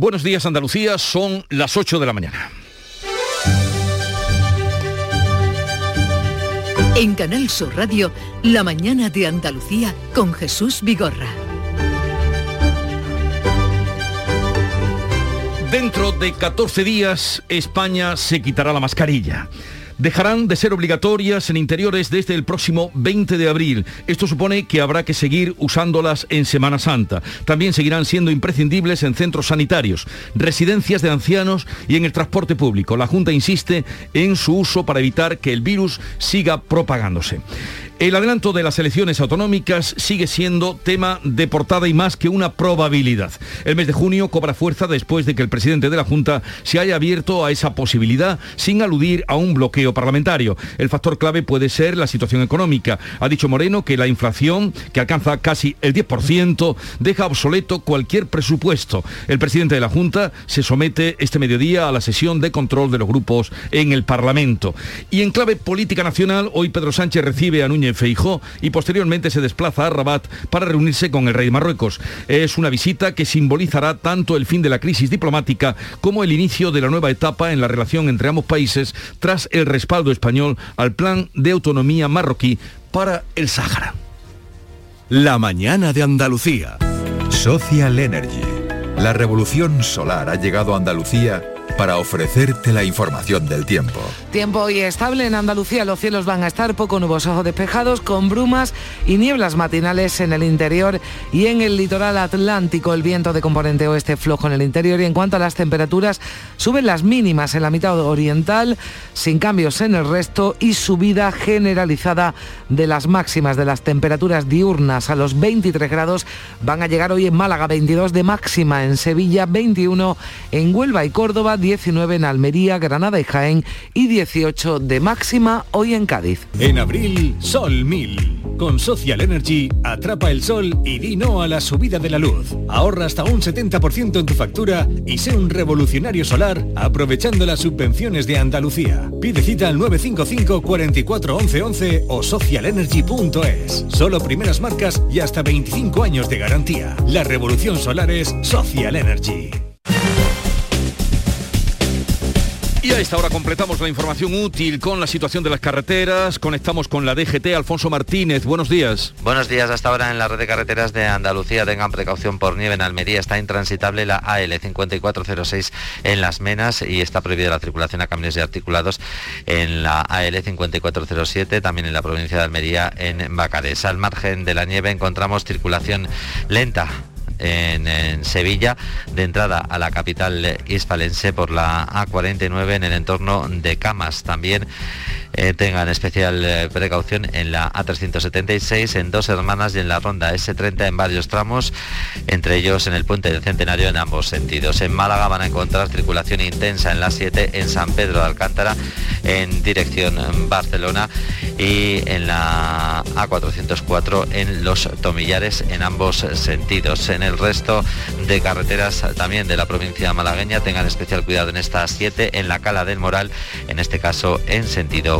Buenos días Andalucía, son las 8 de la mañana. En Canal Sur Radio, La mañana de Andalucía con Jesús Vigorra. Dentro de 14 días, España se quitará la mascarilla dejarán de ser obligatorias en interiores desde el próximo 20 de abril. Esto supone que habrá que seguir usándolas en Semana Santa. También seguirán siendo imprescindibles en centros sanitarios, residencias de ancianos y en el transporte público. La Junta insiste en su uso para evitar que el virus siga propagándose. El adelanto de las elecciones autonómicas sigue siendo tema de portada y más que una probabilidad. El mes de junio cobra fuerza después de que el presidente de la Junta se haya abierto a esa posibilidad sin aludir a un bloqueo parlamentario. El factor clave puede ser la situación económica. Ha dicho Moreno que la inflación, que alcanza casi el 10%, deja obsoleto cualquier presupuesto. El presidente de la Junta se somete este mediodía a la sesión de control de los grupos en el Parlamento. Y en clave política nacional, hoy Pedro Sánchez recibe a Núñez Feijó y posteriormente se desplaza a Rabat para reunirse con el rey de Marruecos. Es una visita que simbolizará tanto el fin de la crisis diplomática como el inicio de la nueva etapa en la relación entre ambos países tras el respaldo español al plan de autonomía marroquí para el Sáhara. La mañana de Andalucía. Social Energy. La revolución solar ha llegado a Andalucía para ofrecerte la información del tiempo. Tiempo hoy estable en Andalucía. Los cielos van a estar poco nubosos o despejados con brumas y nieblas matinales en el interior y en el litoral atlántico. El viento de componente oeste flojo en el interior y en cuanto a las temperaturas suben las mínimas en la mitad oriental sin cambios en el resto y subida generalizada de las máximas de las temperaturas diurnas a los 23 grados van a llegar hoy en Málaga 22 de máxima en Sevilla 21 en Huelva y Córdoba 19 en Almería, Granada y Jaén y 18 de máxima hoy en Cádiz. En abril, Sol 1000. Con Social Energy, atrapa el sol y di no a la subida de la luz. Ahorra hasta un 70% en tu factura y sé un revolucionario solar aprovechando las subvenciones de Andalucía. Pide cita al 955 44 11 11 o socialenergy.es. Solo primeras marcas y hasta 25 años de garantía. La revolución solar es Social Energy. Y a esta hora completamos la información útil con la situación de las carreteras. Conectamos con la DGT. Alfonso Martínez, buenos días. Buenos días. Hasta ahora en la red de carreteras de Andalucía tengan precaución por nieve en Almería. Está intransitable la AL 5406 en Las Menas y está prohibida la circulación a camiones y articulados en la AL 5407, también en la provincia de Almería en Bacares. Al margen de la nieve encontramos circulación lenta en, Sevilla, de entrada a la capital hispalense por la A49 en el entorno de Camas. También eh, tengan especial eh, precaución en la A376, en Dos Hermanas y en la ronda S30 en varios tramos, entre ellos en el puente del Centenario en ambos sentidos. En Málaga van a encontrar circulación intensa en la 7 en San Pedro de Alcántara en dirección Barcelona y en la A404 en Los Tomillares en ambos sentidos. En el resto de carreteras también de la provincia malagueña tengan especial cuidado en esta 7 en la Cala del Moral, en este caso en sentido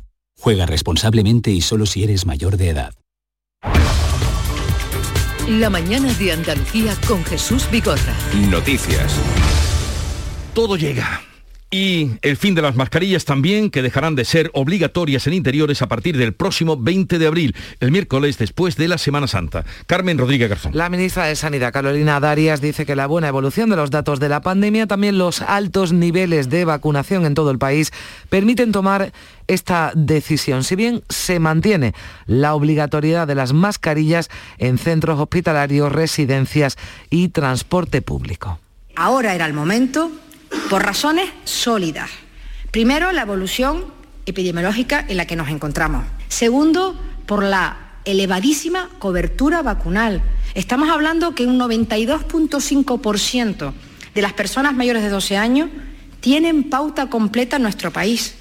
Juega responsablemente y solo si eres mayor de edad. La mañana de Andalucía con Jesús Bigorra. Noticias. Todo llega. Y el fin de las mascarillas también, que dejarán de ser obligatorias en interiores a partir del próximo 20 de abril, el miércoles después de la Semana Santa. Carmen Rodríguez Garzón. La ministra de Sanidad, Carolina Darias, dice que la buena evolución de los datos de la pandemia, también los altos niveles de vacunación en todo el país, permiten tomar esta decisión. Si bien se mantiene la obligatoriedad de las mascarillas en centros hospitalarios, residencias y transporte público. Ahora era el momento por razones sólidas. Primero, la evolución epidemiológica en la que nos encontramos. Segundo, por la elevadísima cobertura vacunal. Estamos hablando que un 92.5% de las personas mayores de 12 años tienen pauta completa en nuestro país.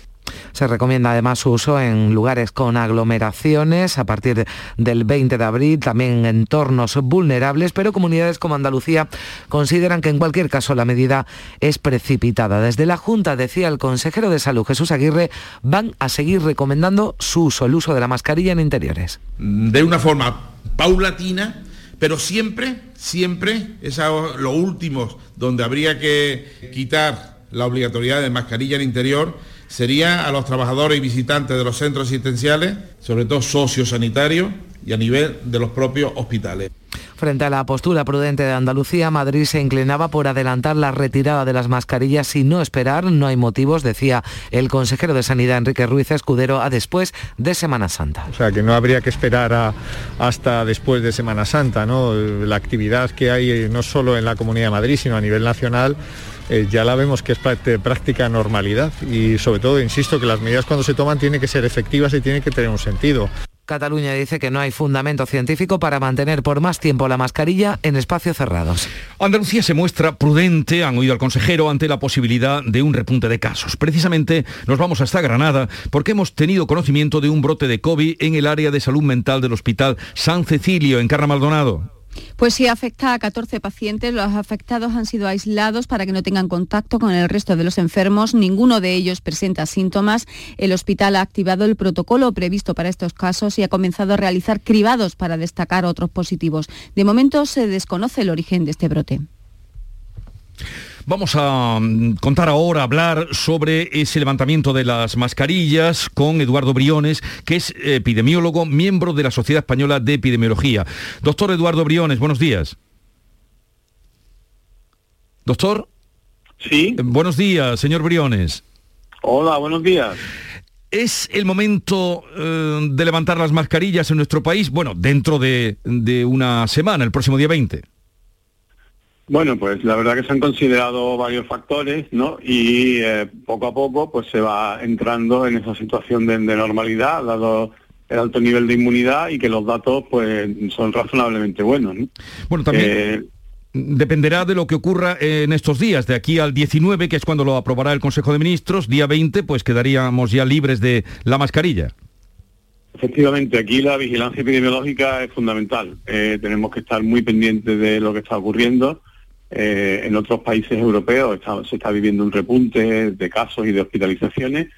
Se recomienda además su uso en lugares con aglomeraciones a partir del 20 de abril, también en entornos vulnerables, pero comunidades como Andalucía consideran que en cualquier caso la medida es precipitada. Desde la Junta, decía el consejero de Salud Jesús Aguirre, van a seguir recomendando su uso, el uso de la mascarilla en interiores. De una forma paulatina, pero siempre, siempre, es lo último donde habría que quitar la obligatoriedad de mascarilla en interior sería a los trabajadores y visitantes de los centros asistenciales, sobre todo sociosanitarios y a nivel de los propios hospitales. Frente a la postura prudente de Andalucía, Madrid se inclinaba por adelantar la retirada de las mascarillas y no esperar. No hay motivos, decía el consejero de Sanidad Enrique Ruiz Escudero, a después de Semana Santa. O sea, que no habría que esperar hasta después de Semana Santa. ¿no? La actividad que hay eh, no solo en la Comunidad de Madrid, sino a nivel nacional, eh, ya la vemos que es práctica normalidad y sobre todo, insisto, que las medidas cuando se toman tienen que ser efectivas y tienen que tener un sentido. Cataluña dice que no hay fundamento científico para mantener por más tiempo la mascarilla en espacios cerrados. Andalucía se muestra prudente, han oído al consejero, ante la posibilidad de un repunte de casos. Precisamente nos vamos hasta Granada porque hemos tenido conocimiento de un brote de COVID en el área de salud mental del Hospital San Cecilio, en Carra Maldonado. Pues sí, afecta a 14 pacientes. Los afectados han sido aislados para que no tengan contacto con el resto de los enfermos. Ninguno de ellos presenta síntomas. El hospital ha activado el protocolo previsto para estos casos y ha comenzado a realizar cribados para destacar otros positivos. De momento se desconoce el origen de este brote. Vamos a mm, contar ahora, hablar sobre ese levantamiento de las mascarillas con Eduardo Briones, que es epidemiólogo, miembro de la Sociedad Española de Epidemiología. Doctor Eduardo Briones, buenos días. Doctor. Sí. Eh, buenos días, señor Briones. Hola, buenos días. ¿Es el momento eh, de levantar las mascarillas en nuestro país? Bueno, dentro de, de una semana, el próximo día 20. Bueno, pues la verdad que se han considerado varios factores, ¿no? Y eh, poco a poco pues se va entrando en esa situación de, normalidad, dado el alto nivel de inmunidad y que los datos pues son razonablemente buenos. ¿no? Bueno, también... Eh, dependerá de lo que ocurra en estos días, de aquí al 19, que es cuando lo aprobará el Consejo de Ministros, día 20, pues quedaríamos ya libres de la mascarilla. Efectivamente, aquí la vigilancia epidemiológica es fundamental. Eh, tenemos que estar muy pendientes de lo que está ocurriendo eh, en otros países europeos se está viviendo un repunte de casos y de hospitalizaciones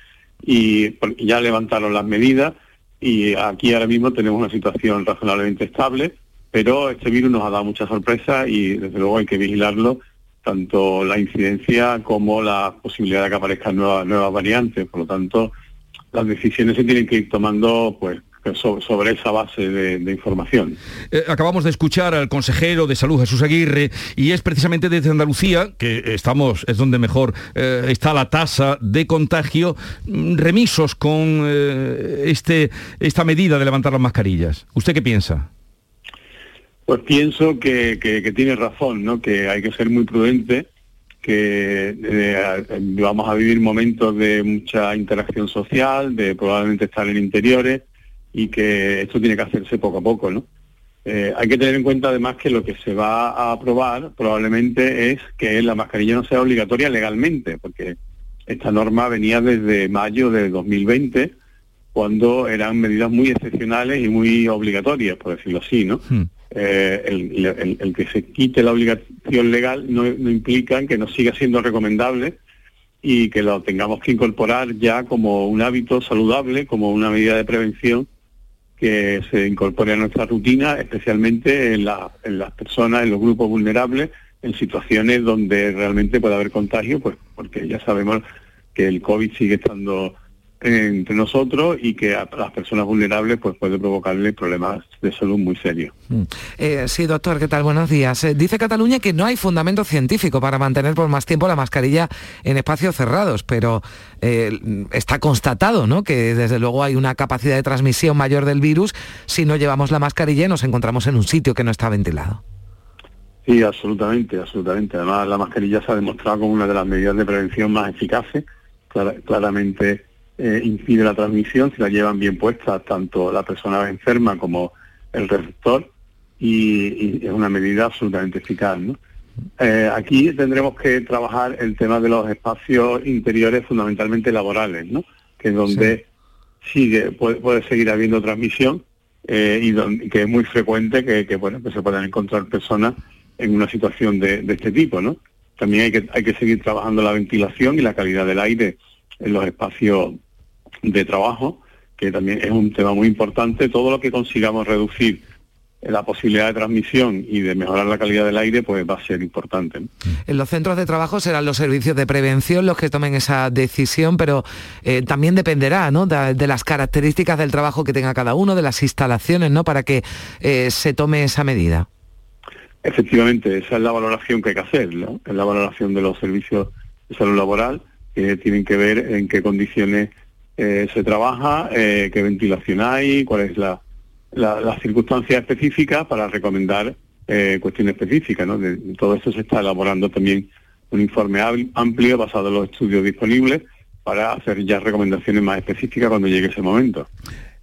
y ya levantaron las medidas y aquí ahora mismo tenemos una situación razonablemente estable, pero este virus nos ha dado mucha sorpresa y desde luego hay que vigilarlo, tanto la incidencia como la posibilidad de que aparezcan nuevas, nuevas variantes. Por lo tanto, las decisiones se tienen que ir tomando pues sobre esa base de, información. Eh, acabamos de escuchar al consejero de Salud, Jesús Aguirre, y es precisamente desde Andalucía, que estamos, es donde mejor eh, está la tasa de contagio, mm, remisos con eh, este, esta medida de levantar las mascarillas. ¿Usted qué piensa? Pues pienso que, que tiene razón, ¿no? que hay que ser muy prudente que vamos a vivir momentos de mucha interacción social, de probablemente estar en interiores y que esto tiene que hacerse poco a poco, ¿no? Eh, hay que tener en cuenta además que lo que se va a aprobar probablemente es que la mascarilla no sea obligatoria legalmente, porque esta norma venía desde mayo de 2020, cuando eran medidas muy excepcionales y muy obligatorias, por decirlo así, ¿no? Hmm. Eh, el, que se quite la obligación legal no, no implica que no siga siendo recomendable y que lo tengamos que incorporar ya como un hábito saludable, como una medida de prevención que se incorpore a nuestra rutina, especialmente en, en las personas, en los grupos vulnerables, en situaciones donde realmente puede haber contagio, pues porque ya sabemos que el COVID sigue estando entre nosotros y que a las personas vulnerables pues puede provocarle problemas de salud muy serios. Mm. Eh, sí, doctor, ¿qué tal? Buenos días. Eh, dice Cataluña que no hay fundamento científico para mantener por más tiempo la mascarilla en espacios cerrados, pero eh, está constatado ¿no? que desde luego hay una capacidad de transmisión mayor del virus si no llevamos la mascarilla y nos encontramos en un sitio que no está ventilado. Sí, absolutamente, absolutamente. Además, la mascarilla se ha demostrado como una de las medidas de prevención más eficaces, claramente eh, impide la transmisión si la llevan bien puestas tanto la persona enferma como el receptor y, es una medida absolutamente eficaz. ¿no? Eh, aquí tendremos que trabajar el tema de los espacios interiores fundamentalmente laborales, ¿no? Que es donde sigue, puede, seguir habiendo transmisión eh, y donde, que es muy frecuente que, bueno, que se puedan encontrar personas en una situación de, de, este tipo, ¿no? También hay que, hay que seguir trabajando la ventilación y la calidad del aire en los espacios de trabajo, que también es un tema muy importante. Todo lo que consigamos reducir la posibilidad de transmisión y de mejorar la calidad del aire, pues va a ser importante. En los centros de trabajo serán los servicios de prevención los que tomen esa decisión, pero eh, también dependerá ¿no? de, las características del trabajo que tenga cada uno, de las instalaciones, ¿no? para que eh, se tome esa medida. Efectivamente, esa es la valoración que hay que hacer, ¿no? es la valoración de los servicios de salud laboral, que tienen que ver en qué condiciones eh, se trabaja, qué ventilación hay, cuál es la circunstancias específicas para recomendar eh, cuestiones específicas. ¿no? Todo esto se está elaborando también un informe amplio basado en los estudios disponibles para hacer ya recomendaciones más específicas cuando llegue ese momento.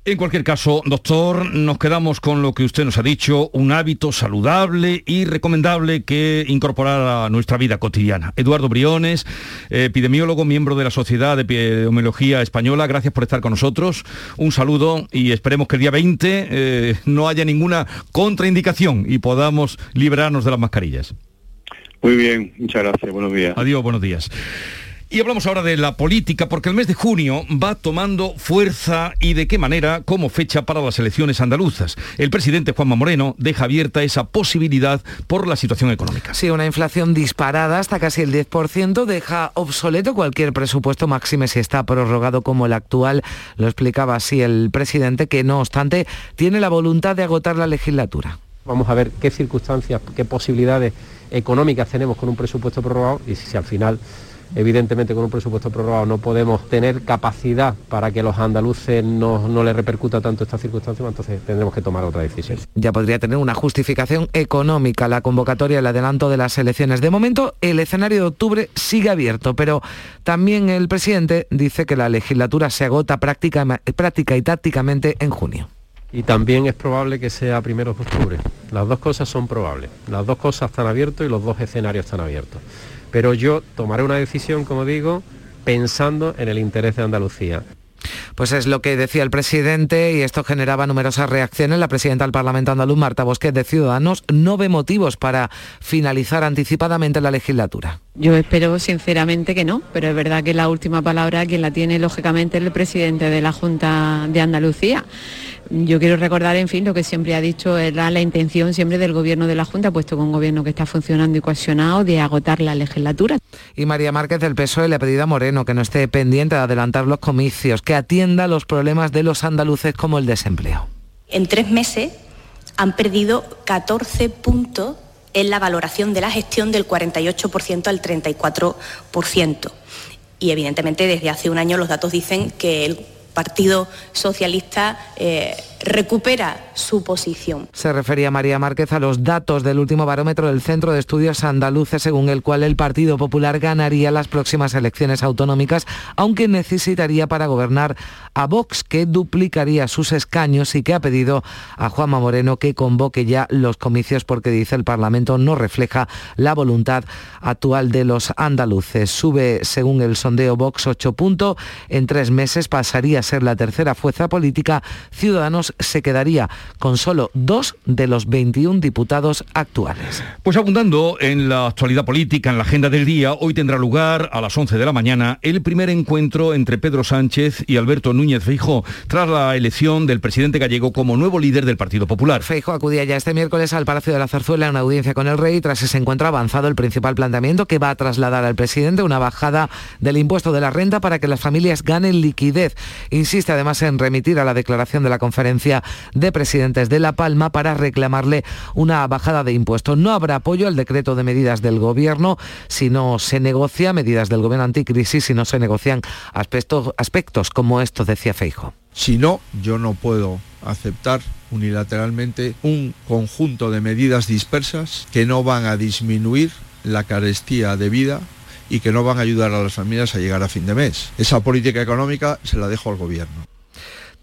En cualquier caso, doctor, nos quedamos con lo que usted nos ha dicho, un hábito saludable y recomendable que incorporar a nuestra vida cotidiana. Eduardo Briones, epidemiólogo, miembro de la Sociedad de Epidemiología Española, gracias por estar con nosotros. Un saludo y esperemos que el día 20 eh, no haya ninguna contraindicación y podamos librarnos de las mascarillas. Muy bien, muchas gracias, buenos días. Adiós, buenos días. Y hablamos ahora de la política, porque el mes de junio va tomando fuerza y de qué manera como fecha para las elecciones andaluzas. El presidente Juanma Moreno deja abierta esa posibilidad por la situación económica. Sí, una inflación disparada hasta casi el 10% deja obsoleto cualquier presupuesto máxime si está prorrogado como el actual. Lo explicaba así el presidente, que no obstante tiene la voluntad de agotar la legislatura. Vamos a ver qué circunstancias, qué posibilidades económicas tenemos con un presupuesto prorrogado y si al final Evidentemente con un presupuesto prorrogado no podemos tener capacidad para que los andaluces no, no les repercuta tanto esta circunstancia, entonces tendremos que tomar otra decisión. Ya podría tener una justificación económica la convocatoria, el adelanto de las elecciones. De momento, el escenario de octubre sigue abierto, pero también el presidente dice que la legislatura se agota práctica, práctica y tácticamente en junio y también es probable que sea primero de octubre. Las dos cosas son probables. Las dos cosas están abiertas y los dos escenarios están abiertos pero yo tomaré una decisión, como digo, pensando en el interés de Andalucía. Pues es lo que decía el presidente y esto generaba numerosas reacciones. La presidenta del Parlamento andaluz, Marta Bosquet de Ciudadanos, no ve motivos para finalizar anticipadamente la legislatura. Yo espero sinceramente que no, pero es verdad que la última palabra quien la tiene lógicamente es el presidente de la Junta de Andalucía. Yo quiero recordar, en fin, lo que siempre ha dicho, era la intención siempre del gobierno de la Junta, puesto que un gobierno que está funcionando y cohesionado, de agotar la legislatura. Y María Márquez del PSOE le ha pedido a Moreno que no esté pendiente de adelantar los comicios, que atienda los problemas de los andaluces como el desempleo. En tres meses han perdido 14 puntos en la valoración de la gestión del 48% al 34%. Y evidentemente desde hace un año los datos dicen que el Partido Socialista eh, recupera su posición. Se refería María Márquez a los datos del último barómetro del Centro de Estudios Andaluces, según el cual el Partido Popular ganaría las próximas elecciones autonómicas, aunque necesitaría para gobernar a Vox, que duplicaría sus escaños y que ha pedido a Juanma Moreno que convoque ya los comicios porque dice el Parlamento no refleja la voluntad actual de los andaluces. Sube, según el sondeo Vox, 8 puntos. En tres meses pasaría ser la tercera fuerza política. Ciudadanos se quedaría con solo dos de los 21 diputados actuales. Pues abundando en la actualidad política, en la agenda del día, hoy tendrá lugar a las 11 de la mañana el primer encuentro entre Pedro Sánchez y Alberto Núñez Feijo tras la elección del presidente gallego como nuevo líder del Partido Popular. Feijo acudía ya este miércoles al Palacio de la Zarzuela en una audiencia con el rey. Tras ese encuentro avanzado el principal planteamiento que va a trasladar al presidente una bajada del impuesto de la renta para que las familias ganen liquidez. Insiste además en remitir a la declaración de la conferencia de Presidentes de La Palma para reclamarle una bajada de impuestos. No habrá apoyo al decreto de medidas del Gobierno si no se negocia medidas del Gobierno anticrisis, si no se negocian aspectos, aspectos como estos, decía Feijo. Si no, yo no puedo aceptar unilateralmente un conjunto de medidas dispersas que no van a disminuir la carestía de vida y que no van a ayudar a las familias a llegar a fin de mes. Esa política económica se la dejo al gobierno.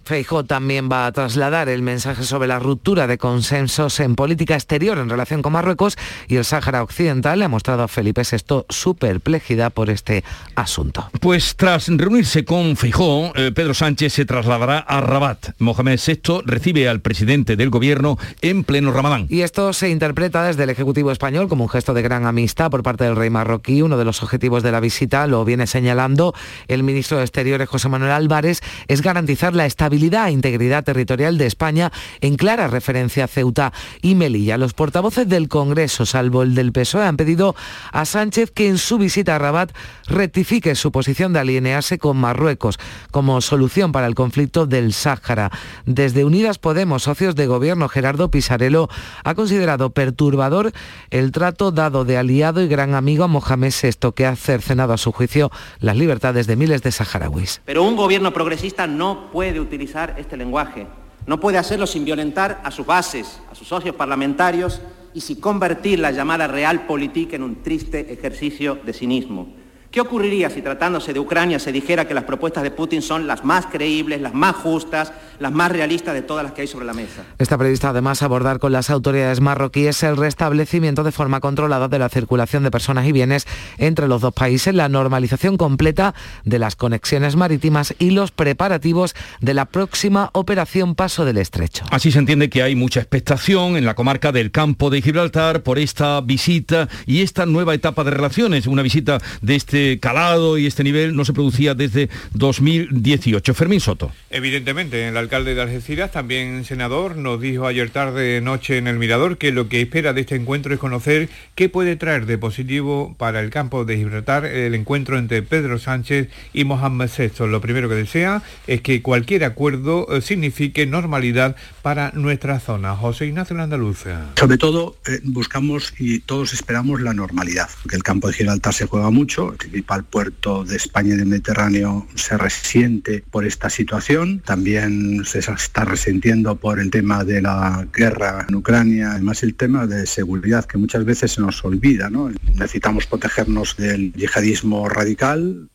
Feijó también va a trasladar el mensaje sobre la ruptura de consensos en política exterior en relación con Marruecos y el Sáhara Occidental. Le ha mostrado a Felipe VI su perplejidad por este asunto. Pues tras reunirse con Feijó, eh, Pedro Sánchez se trasladará a Rabat. Mohamed VI recibe al presidente del gobierno en pleno Ramadán. Y esto se interpreta desde el Ejecutivo español como un gesto de gran amistad por parte del rey marroquí. Uno de los objetivos de la visita, lo viene señalando el ministro de Exteriores José Manuel Álvarez, es garantizar la estabilidad e integridad territorial de España en clara referencia a Ceuta y Melilla. Los portavoces del Congreso, salvo el del PSOE, han pedido a Sánchez que en su visita a Rabat rectifique su posición de alinearse con Marruecos como solución para el conflicto del Sáhara. Desde Unidas Podemos, socios de gobierno, Gerardo Pisarello ha considerado perturbador el trato dado de aliado y gran amigo a Mohamed VI, que ha cercenado a su juicio las libertades de miles de saharauis. Pero un gobierno progresista no puede utilizar este lenguaje. No puede hacerlo sin violentar a sus bases, a sus socios parlamentarios y sin convertir la llamada realpolitik en un triste ejercicio de cinismo. ¿Qué ocurriría si tratándose de Ucrania se dijera que las propuestas de Putin son las más creíbles, las más justas, las más realistas de todas las que hay sobre la mesa? Está previsto además abordar con las autoridades marroquíes el restablecimiento de forma controlada de la circulación de personas y bienes entre los dos países, la normalización completa de las conexiones marítimas y los preparativos de la próxima operación Paso del Estrecho. Así se entiende que hay mucha expectación en la comarca del campo de Gibraltar por esta visita y esta nueva etapa de relaciones, una visita de este calado y este nivel no se producía desde 2018. Fermín Soto. Evidentemente, el alcalde de Algeciras, también senador, nos dijo ayer tarde noche en el Mirador que lo que espera de este encuentro es conocer qué puede traer de positivo para el campo de Gibraltar el encuentro entre Pedro Sánchez y Mohamed VI. Lo primero que desea es que cualquier acuerdo eh, signifique normalidad para nuestra zona. José Ignacio Andalucía. Sobre todo eh, buscamos y todos esperamos la normalidad, que el campo de Gibraltar se juega mucho, principal puerto de España y del Mediterráneo se resiente por esta situación. También se está resintiendo por el tema de la guerra en Ucrania, además el tema de seguridad que muchas veces se nos olvida. Necesitamos protegernos del yihadismo radical,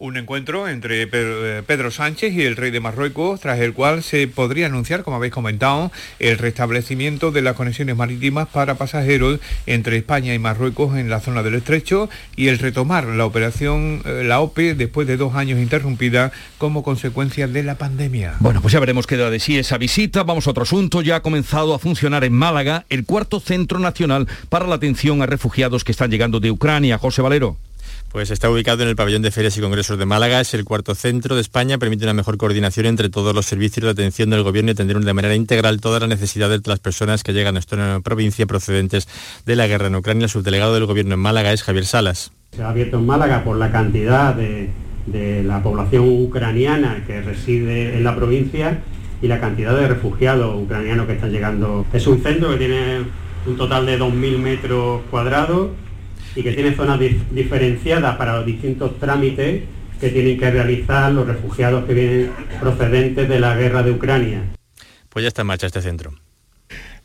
un encuentro entre eh, Pedro Sánchez y el rey de Marruecos, tras el cual se podría anunciar, como habéis comentado, el restablecimiento de las conexiones marítimas para pasajeros entre España y Marruecos en la zona del estrecho y el retomar la operación, eh, la OPE, después de dos años interrumpida como consecuencia de la pandemia. Bueno, pues ya veremos qué da de sí esa visita. Vamos a otro asunto. Ya ha comenzado a funcionar en Málaga el cuarto centro nacional para la atención a refugiados que están llegando de Ucrania. José Valero. Pues está ubicado en el pabellón de ferias y congresos de Málaga, es el cuarto centro de España, permite una mejor coordinación entre todos los servicios de atención del gobierno y atender de manera integral todas las necesidades de las personas que llegan a esta provincia procedentes de la guerra en Ucrania. El subdelegado del gobierno en Málaga es Javier Salas. Se ha abierto en Málaga por la cantidad de, de la población ucraniana que reside en la provincia y la cantidad de refugiados ucranianos que están llegando. Es un centro que tiene un total de 2.000 metros cuadrados y que tiene zonas diferenciadas para los distintos trámites que tienen que realizar los refugiados que vienen procedentes de la guerra de Ucrania. Pues ya está en marcha este centro.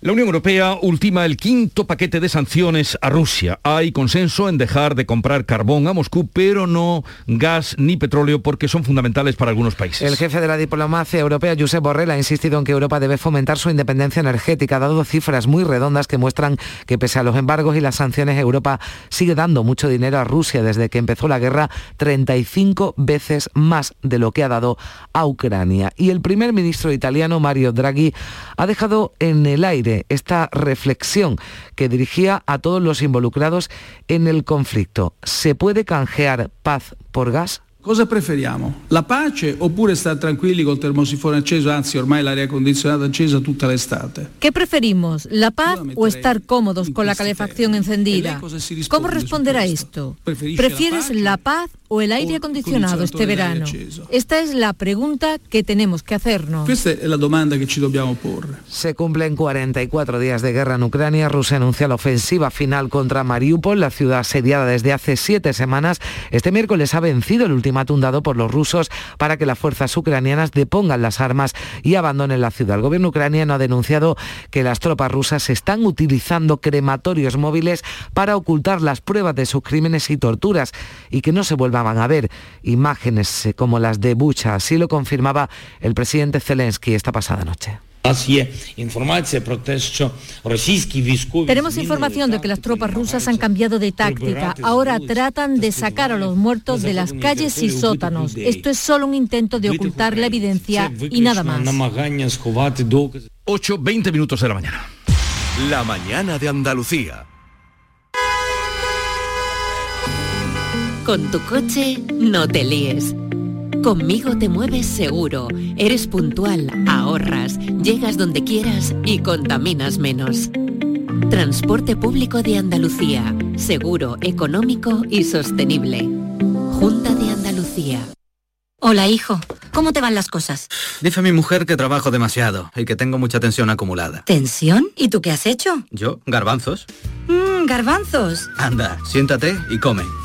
La Unión Europea ultima el quinto paquete de sanciones a Rusia. Hay consenso en dejar de comprar carbón a Moscú, pero no gas ni petróleo porque son fundamentales para algunos países. El jefe de la diplomacia europea, Josep Borrell, ha insistido en que Europa debe fomentar su independencia energética, ha dado cifras muy redondas que muestran que pese a los embargos y las sanciones, Europa sigue dando mucho dinero a Rusia desde que empezó la guerra, 35 veces más de lo que ha dado a Ucrania. Y el primer ministro italiano, Mario Draghi, ha dejado en el aire esta reflexión que dirigía a todos los involucrados en el conflicto. ¿Se puede canjear paz por gas? Cosa preferiamo? La pace oppure stare tranquilli col termosifone acceso, anzi ormai l'aria condizionata accesa tutta l'estate? ¿Qué preferimos? ¿La paz o estar cómodos con la calefacción encendida? ¿Cómo responder a esto? ¿Prefieres la paz o el aire acondicionado este verano? Esta es la pregunta que tenemos que hacernos. Esta es la demanda que ci dobbiamo porre. Se cumplen 44 días de guerra en Ucrania. Rusia anuncia la ofensiva final contra Mariupol, la ciudad asediada desde hace siete semanas. Este miércoles ha vencido el último ultimátum por los rusos para que las fuerzas ucranianas depongan las armas y abandonen la ciudad. El gobierno ucraniano ha denunciado que las tropas rusas están utilizando crematorios móviles para ocultar las pruebas de sus crímenes y torturas y que no se vuelva temblaban. A ver, imágenes eh, como las de Bucha, así lo confirmaba el presidente Zelensky esta pasada noche. Tenemos información de que las tropas rusas han cambiado de táctica. Ahora tratan de sacar a los muertos de las calles y sótanos. Esto es solo un intento de ocultar la evidencia y nada más. 8, 20 minutos de la mañana. La mañana de Andalucía. Con tu coche no te líes. Conmigo te mueves seguro, eres puntual, ahorras, llegas donde quieras y contaminas menos. Transporte público de Andalucía, seguro, económico y sostenible. Junta de Andalucía. Hola hijo, ¿cómo te van las cosas? Dice mi mujer que trabajo demasiado y que tengo mucha tensión acumulada. ¿Tensión? ¿Y tú qué has hecho? Yo, garbanzos. Mmm, garbanzos. Anda, siéntate y come.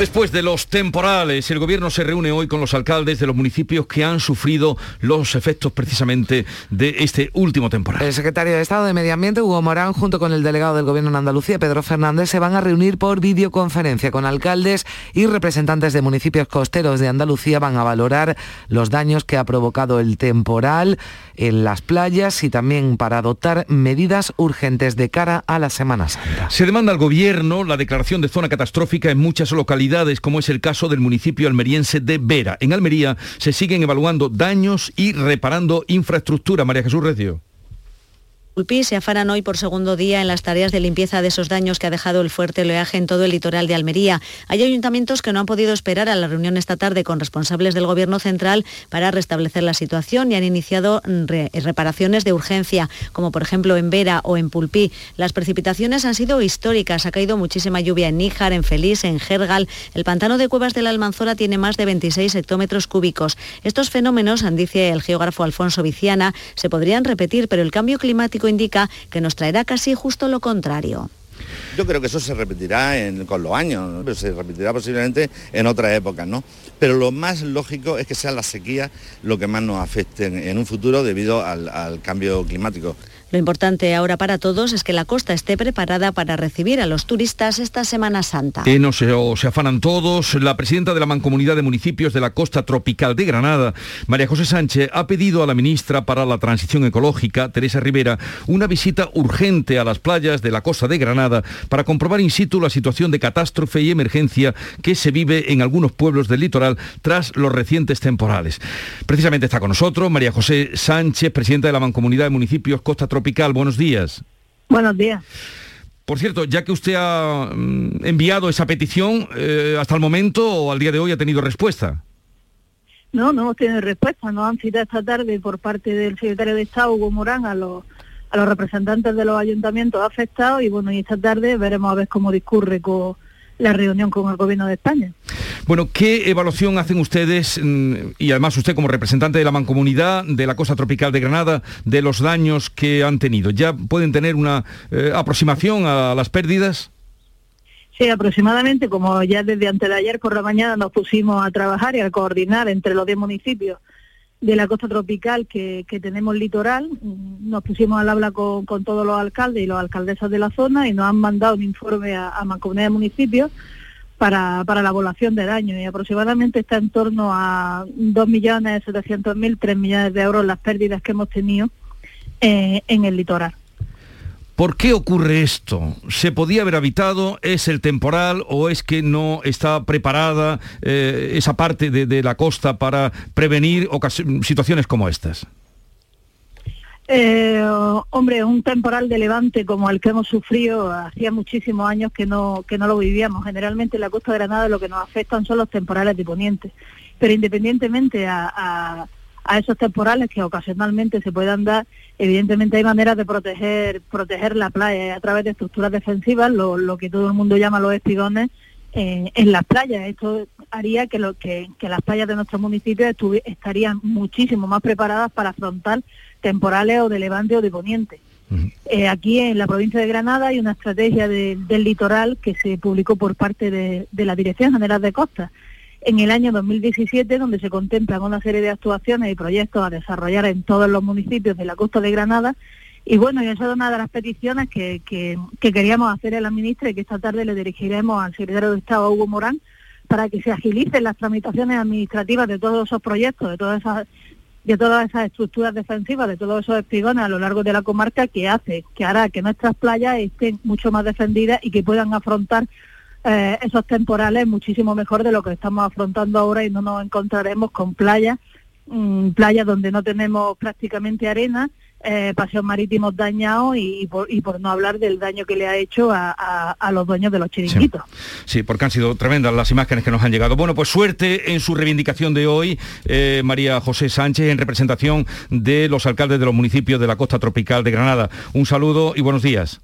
Después de los temporales, el gobierno se reúne hoy con los alcaldes de los municipios que han sufrido los efectos precisamente de este último temporal. El secretario de Estado de Medio Ambiente, Hugo Morán, junto con el delegado del gobierno en Andalucía, Pedro Fernández, se van a reunir por videoconferencia con alcaldes y representantes de municipios costeros de Andalucía. Van a valorar los daños que ha provocado el temporal en las playas y también para adoptar medidas urgentes de cara a la Semana Santa. Se demanda al gobierno la declaración de zona catastrófica en muchas localidades como es el caso del municipio almeriense de Vera. En Almería se siguen evaluando daños y reparando infraestructura. María Jesús Recio. Pulpí se afanan hoy por segundo día en las tareas de limpieza de esos daños que ha dejado el fuerte oleaje en todo el litoral de Almería. Hay ayuntamientos que no han podido esperar a la reunión esta tarde con responsables del Gobierno central para restablecer la situación y han iniciado reparaciones de urgencia, como por ejemplo en Vera o en Pulpí. Las precipitaciones han sido históricas. Ha caído muchísima lluvia en Níjar, en Feliz, en Gergal. El pantano de Cuevas de la Almanzora tiene más de 26 hectómetros cúbicos. Estos fenómenos, dice el geógrafo Alfonso Viciana, se podrían repetir, pero el cambio climático indica que nos traerá casi justo lo contrario. Yo creo que eso se repetirá con los años, se repetirá posiblemente en otras épocas, ¿no? Pero lo más lógico es que sea la sequía lo que más nos afecte en, un futuro debido al cambio climático. Lo importante ahora para todos es que la costa esté preparada para recibir a los turistas esta Semana Santa. Que no se, se afanan todos. La presidenta de la Mancomunidad de Municipios de la Costa Tropical de Granada, María José Sánchez, ha pedido a la ministra para la Transición Ecológica, Teresa Rivera, una visita urgente a las playas de la costa de Granada para comprobar in situ la situación de catástrofe y emergencia que se vive en algunos pueblos del litoral tras los recientes temporales. Precisamente está con nosotros María José Sánchez, presidenta de la Mancomunidad de Municipios Costa Tropical Buenos días. Buenos días. Por cierto, ya que usted ha mm, enviado esa petición, eh, hasta el momento o al día de hoy ha tenido respuesta. No, no hemos tenido respuesta. Nos han citado esta tarde por parte del secretario de Estado, Hugo Morán, a los, a los representantes de los ayuntamientos afectados y bueno, y esta tarde veremos a ver cómo discurre con la reunión con el Gobierno de España. Bueno, ¿qué evaluación hacen ustedes, mm, y además usted como representante de la mancomunidad de la costa tropical de Granada, de los daños que han tenido? ¿Ya pueden tener una eh, aproximación a las pérdidas? Sí, aproximadamente, como ya desde antes de ayer por la mañana nos pusimos a trabajar y a coordinar entre los 10 municipios de la costa tropical que, tenemos litoral, nos pusimos al habla con, todos los alcaldes y los alcaldesas de la zona y nos han mandado un informe a, a Mancomunidad de Municipios para, para, la evaluación de daño y aproximadamente está en torno a 2.700.000, 3 millones de euros las pérdidas que hemos tenido eh, en el litoral. ¿Por qué ocurre esto? ¿Se podía haber habitado? ¿Es el temporal o es que no está preparada eh, esa parte de, la costa para prevenir situaciones como estas? Eh, hombre, un temporal de levante como el que hemos sufrido hacía muchísimos años que no, que no lo vivíamos. Generalmente en la costa de Granada lo que nos afectan son los temporales de poniente. Pero independientemente a a esos temporales que ocasionalmente se puedan dar, evidentemente hay maneras de proteger, proteger la playa a través de estructuras defensivas, lo, que todo el mundo llama los espigones, eh, en las playas. Esto haría que, lo, que, las playas de nuestro municipio estarían muchísimo más preparadas para afrontar temporales o de levante o de poniente. Eh, aquí en la provincia de Granada hay una estrategia del litoral que se publicó por parte de, de la Dirección General de Costas en el año 2017, donde se contemplan una serie de actuaciones y proyectos a desarrollar en todos los municipios de la costa de Granada. Y bueno, y esa es una de las peticiones que, que, queríamos hacer a la ministra y que esta tarde le dirigiremos al secretario de Estado, Hugo Morán, para que se agilicen las tramitaciones administrativas de todos esos proyectos, de todas esas de todas esas estructuras defensivas, de todos esos espigones a lo largo de la comarca que hace, que hará que nuestras playas estén mucho más defendidas y que puedan afrontar eh, esos temporales muchísimo mejor de lo que estamos afrontando ahora y no nos encontraremos con playas, mm, playas donde no tenemos prácticamente arena, eh, paseos marítimos dañados y, por, no hablar del daño que le ha hecho a, los dueños de los chiringuitos. Sí. porque han sido tremendas las imágenes que nos han llegado. Bueno, pues suerte en su reivindicación de hoy, eh, María José Sánchez, en representación de los alcaldes de los municipios de la costa tropical de Granada. Un saludo y buenos días.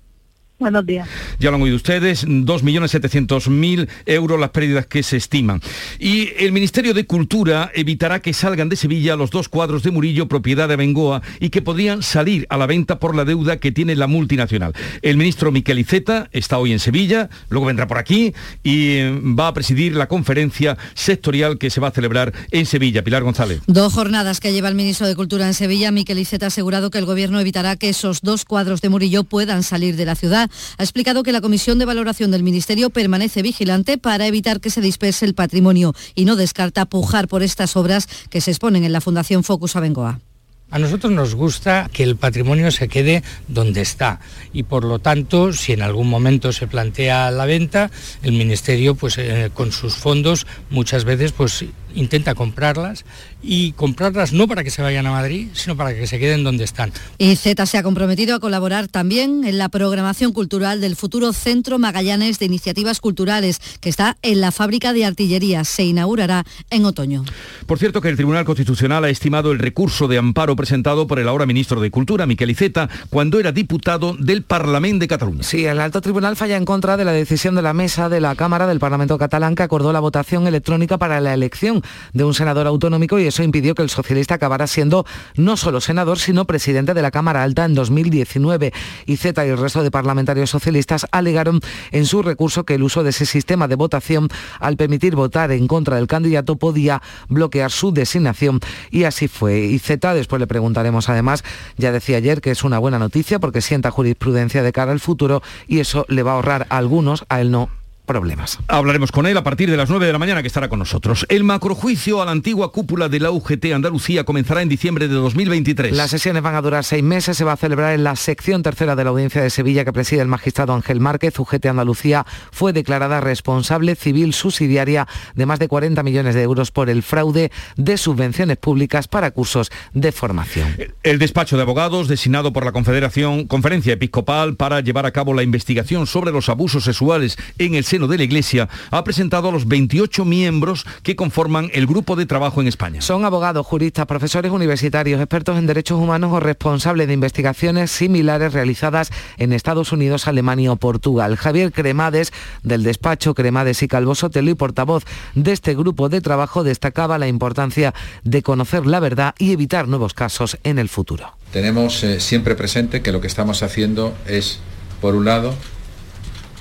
Buenos días. Ya lo han oído ustedes, 2.700.000 euros las pérdidas que se estiman. Y el Ministerio de Cultura evitará que salgan de Sevilla los dos cuadros de Murillo, propiedad de Bengoa, y que podrían salir a la venta por la deuda que tiene la multinacional. El ministro Miquel Iceta está hoy en Sevilla, luego vendrá por aquí y eh, va a presidir la conferencia sectorial que se va a celebrar en Sevilla. Pilar González. Dos jornadas que lleva el ministro de Cultura en Sevilla. Miquel Iceta ha asegurado que el gobierno evitará que esos dos cuadros de Murillo puedan salir de la ciudad ha explicado que la Comisión de Valoración del Ministerio permanece vigilante para evitar que se disperse el patrimonio y no descarta pujar por estas obras que se exponen en la Fundación Focus Abengoa. A nosotros nos gusta que el patrimonio se quede donde está y por lo tanto, si en algún momento se plantea la venta, el Ministerio pues eh, con sus fondos muchas veces pues intenta comprarlas y comprarlas no para que se vayan a Madrid, sino para que se queden donde están. Y Z se ha comprometido a colaborar también en la programación cultural del futuro Centro Magallanes de Iniciativas Culturales, que está en la fábrica de artillería. Se inaugurará en otoño. Por cierto, que el Tribunal Constitucional ha estimado el recurso de amparo presentado por el ahora ministro de Cultura, Miquel Iceta, cuando era diputado del Parlamento de Cataluña. Sí, el alto tribunal falla en contra de la decisión de la mesa de la Cámara del Parlamento catalán que acordó la votación electrónica para la elección de un senador autonómico y eso impidió que el socialista acabara siendo no solo senador, sino presidente de la Cámara Alta en 2019. Y Z y el resto de parlamentarios socialistas alegaron en su recurso que el uso de ese sistema de votación, al permitir votar en contra del candidato, podía bloquear su designación. Y así fue. Y Z, después le preguntaremos además, ya decía ayer que es una buena noticia porque sienta jurisprudencia de cara al futuro y eso le va a ahorrar a algunos, a él no, problemas. Hablaremos con él a partir de las 9 de la mañana que estará con nosotros. El macrojuicio a la antigua cúpula de la UGT Andalucía comenzará en diciembre de 2023. Las sesiones van a durar seis meses. Se va a celebrar en la sección tercera de la audiencia de Sevilla que preside el magistrado Ángel Márquez. UGT Andalucía fue declarada responsable civil subsidiaria de más de 40 millones de euros por el fraude de subvenciones públicas para cursos de formación. El despacho de abogados designado por la Confederación Conferencia Episcopal para llevar a cabo la investigación sobre los abusos sexuales en el de la Iglesia ha presentado a los 28 miembros que conforman el grupo de trabajo en España. Son abogados, juristas, profesores universitarios, expertos en derechos humanos o responsables de investigaciones similares realizadas en Estados Unidos, Alemania o Portugal. Javier Cremades, del despacho Cremades y Calvo Sotelo y portavoz de este grupo de trabajo, destacaba la importancia de conocer la verdad y evitar nuevos casos en el futuro. Tenemos eh, siempre presente que lo que estamos haciendo es, por un lado,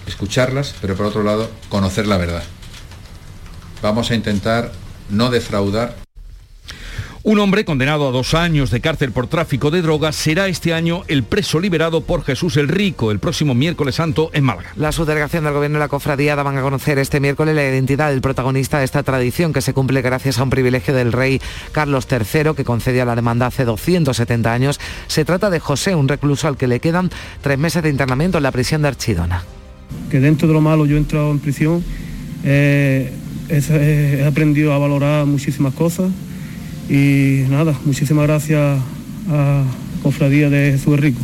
escucharlas, pero por otro lado, conocer la verdad. Vamos a intentar no defraudar un hombre condenado a dos años de cárcel por tráfico de drogas será este año el preso liberado por Jesús el Rico el próximo miércoles santo en Málaga. La subdelegación del gobierno y la cofradía van a conocer este miércoles la identidad del protagonista de esta tradición que se cumple gracias a un privilegio del rey Carlos III que concedió a la demanda hace 270 años. Se trata de José, un recluso al que le quedan tres meses de internamiento en la prisión de Archidona que dentro de lo malo yo he entrado en prisión, eh, he, aprendido a valorar muchísimas cosas y nada, muchísimas gracias a Cofradía de Jesús Rico.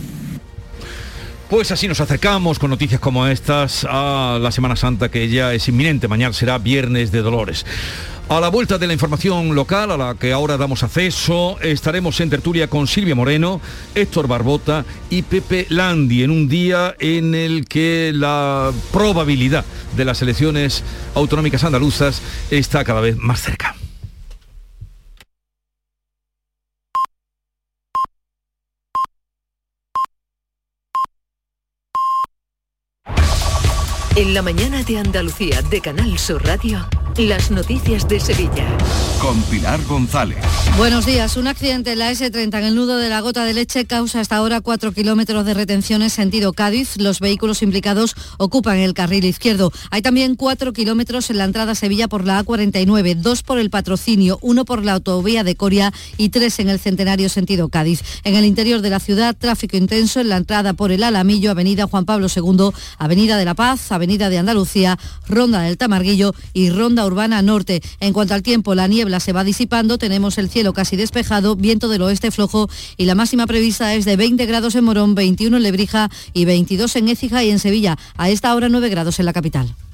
Pues así nos acercamos con noticias como estas a la Semana Santa que ya es inminente. Mañana será Viernes de Dolores. A la vuelta de la información local a la que ahora damos acceso, estaremos en tertulia con Silvia Moreno, Héctor Barbota y Pepe Landi en un día en el que la probabilidad de las elecciones autonómicas andaluzas está cada vez más cerca. En la mañana de Andalucía de Canal Sur Radio. Las noticias de Sevilla. Con Pilar González. Buenos días. Un accidente en la S30 en el nudo de la gota de leche causa hasta ahora 4 kilómetros de retención en sentido Cádiz. Los vehículos implicados ocupan el carril izquierdo. Hay también 4 kilómetros en la entrada a Sevilla por la A49, 2 por el patrocinio, 1 por la autovía de Coria y 3 en el centenario sentido Cádiz. En el interior de la ciudad, tráfico intenso en la entrada por el Alamillo, Avenida Juan Pablo II, Avenida de la Paz, Avenida de Andalucía, Ronda del Tamarguillo y Ronda Urbana Norte. En cuanto al tiempo, la niebla se va disipando, tenemos el cielo casi despejado, viento del oeste flojo y la máxima prevista es de 20 grados en Morón, 21 en Lebrija y 22 en Écija y en Sevilla. A esta hora 9 grados en la capital.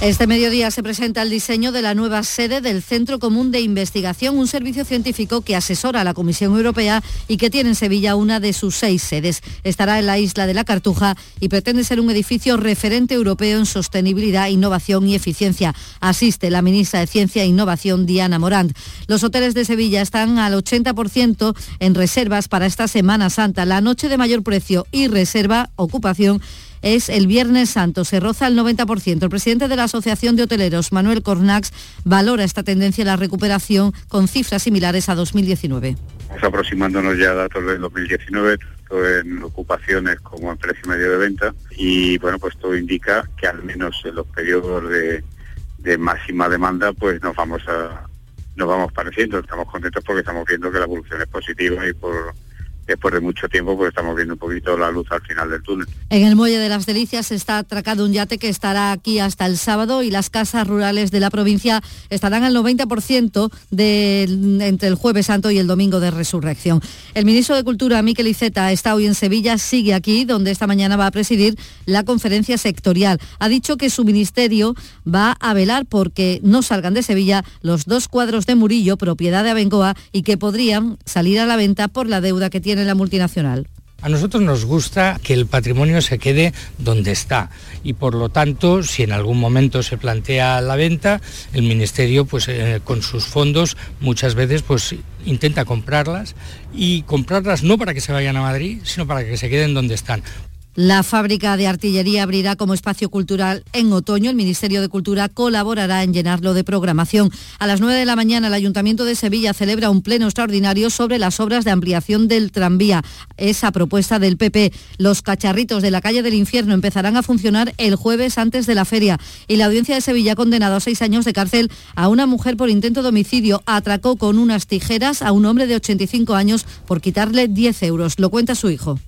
este mediodía se presenta el diseño de la nueva sede del Centro Común de Investigación, un servicio científico que asesora a la Comisión Europea y que tiene en Sevilla una de sus seis sedes. Estará en la isla de la Cartuja y pretende ser un edificio referente europeo en sostenibilidad, innovación y eficiencia. Asiste la ministra de Ciencia e Innovación, Diana Morant. Los hoteles de Sevilla están al 80% en reservas para esta Semana Santa. La noche de mayor precio y reserva, ocupación, es el Viernes Santo. Se roza el 90%. El presidente de la Asociación de Hoteleros, Manuel Cornax, valora esta tendencia de la recuperación con cifras similares a 2019. Estamos aproximándonos ya a datos del 2019, tanto en ocupaciones como en precio medio de venta y bueno, pues todo indica que al menos en los periodos de, máxima demanda pues nos vamos a nos vamos pareciendo, estamos contentos porque estamos viendo que la evolución es positiva y por después de mucho tiempo pues estamos viendo un poquito la luz al final del túnel. En el Muelle de las Delicias está atracado un yate que estará aquí hasta el sábado y las casas rurales de la provincia estarán al 90% de, entre el jueves santo y el domingo de resurrección. El ministro de Cultura, Miquel Iceta, está hoy en Sevilla, sigue aquí, donde esta mañana va a presidir la conferencia sectorial. Ha dicho que su ministerio va a velar porque no salgan de Sevilla los dos cuadros de Murillo, propiedad de Abengoa, y que podrían salir a la venta por la deuda que tiene en la multinacional. A nosotros nos gusta que el patrimonio se quede donde está y por lo tanto, si en algún momento se plantea la venta, el ministerio pues eh, con sus fondos muchas veces pues intenta comprarlas y comprarlas no para que se vayan a Madrid, sino para que se queden donde están. La fábrica de artillería abrirá como espacio cultural en otoño. El Ministerio de Cultura colaborará en llenarlo de programación. A las 9 de la mañana el Ayuntamiento de Sevilla celebra un pleno extraordinario sobre las obras de ampliación del tranvía. Esa propuesta del PP. Los cacharritos de la calle del infierno empezarán a funcionar el jueves antes de la feria. Y la audiencia de Sevilla condenado a seis años de cárcel a una mujer por intento de homicidio. Atracó con unas tijeras a un hombre de 85 años por quitarle 10 euros. Lo cuenta su hijo.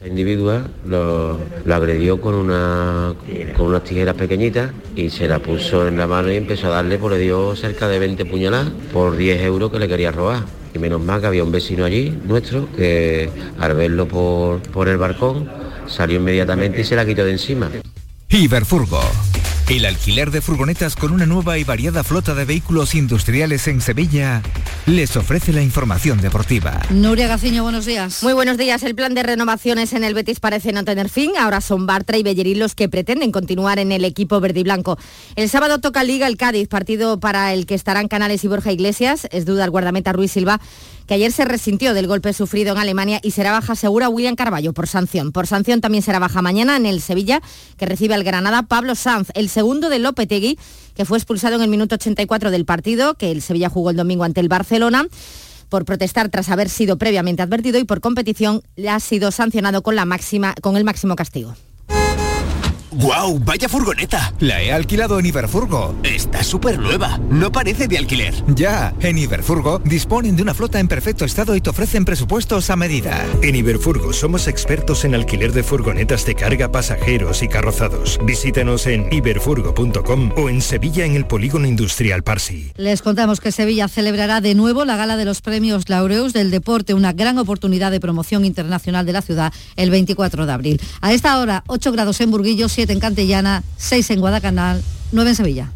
La individua lo, agredió con, una, con unas tijeras pequeñitas y se la puso en la mano y empezó a darle, pues le dio cerca de 20 puñaladas por 10 euros que le quería robar. Y menos mal que había un vecino allí, nuestro, que al verlo por, por el balcón salió inmediatamente y se la quitó de encima. Iberfurgo el alquiler de furgonetas con una nueva y variada flota de vehículos industriales en Sevilla les ofrece la información deportiva. Nuria Gaciño, buenos días. Muy buenos días. El plan de renovaciones en el Betis parece no tener fin. Ahora son Bartra y Bellerín los que pretenden continuar en el equipo verde y blanco. El sábado toca Liga el Cádiz, partido para el que estarán Canales y Borja Iglesias. Es duda el guardameta Ruiz Silva que ayer se resintió del golpe sufrido en Alemania y será baja segura William Carballo por sanción. Por sanción también será baja mañana en el Sevilla, que recibe al Granada Pablo Sanz, el segundo de Lopetegui, que fue expulsado en el minuto 84 del partido, que el Sevilla jugó el domingo ante el Barcelona por protestar tras haber sido previamente advertido y por competición le ha sido sancionado con, la máxima, con el máximo castigo. ¡Guau! ¡Vaya furgoneta! La he alquilado en Iberfurgo. Está súper nueva. No parece de alquiler. Ya, en Iberfurgo disponen de una flota en perfecto estado y te ofrecen presupuestos a medida. En Iberfurgo somos expertos en alquiler de furgonetas de carga, pasajeros y carrozados. Visítenos en iberfurgo.com o en Sevilla en el Polígono Industrial Parsi. Les contamos que Sevilla celebrará de nuevo la gala de los premios Laureus del deporte, una gran oportunidad de promoción internacional de la ciudad el 24 de abril. A esta hora, 8 grados en Burguillo, 7 en Cantellana, 6 en Guadalcanal, 9 en Sevilla.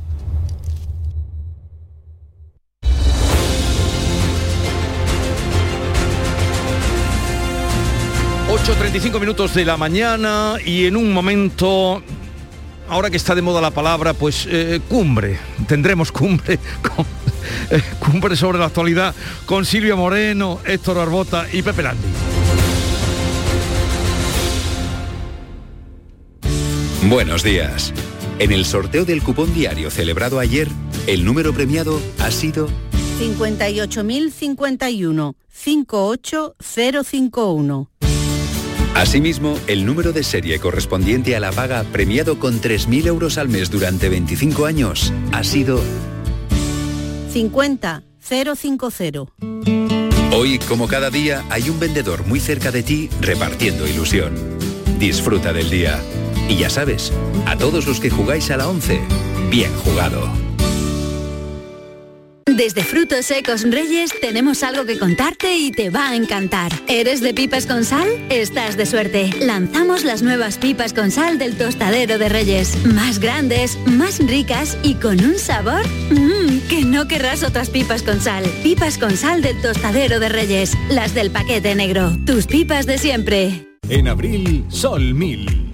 ...8.35 minutos de la mañana y en un momento ahora que está de moda la palabra, pues eh, cumbre. Tendremos cumbre, eh, cumbre sobre la actualidad con Silvia Moreno, Héctor Arbota y Pepe Landi. Buenos días. En el sorteo del cupón diario celebrado ayer, el número premiado ha sido 58.051 58051. Asimismo, el número de serie correspondiente a la paga premiado con 3.000 euros al mes durante 25 años ha sido 50050. Hoy, como cada día, hay un vendedor muy cerca de ti repartiendo ilusión. Disfruta del día. Y ya sabes, a todos los que jugáis a la 11, bien jugado. Desde Frutos Secos Reyes tenemos algo que contarte y te va a encantar. ¿Eres de pipas con sal? Estás de suerte. Lanzamos las nuevas pipas con sal del tostadero de Reyes. Más grandes, más ricas y con un sabor mmm, que no querrás otras pipas con sal. Pipas con sal del tostadero de Reyes. Las del paquete negro. Tus pipas de siempre. En abril, Sol 1000.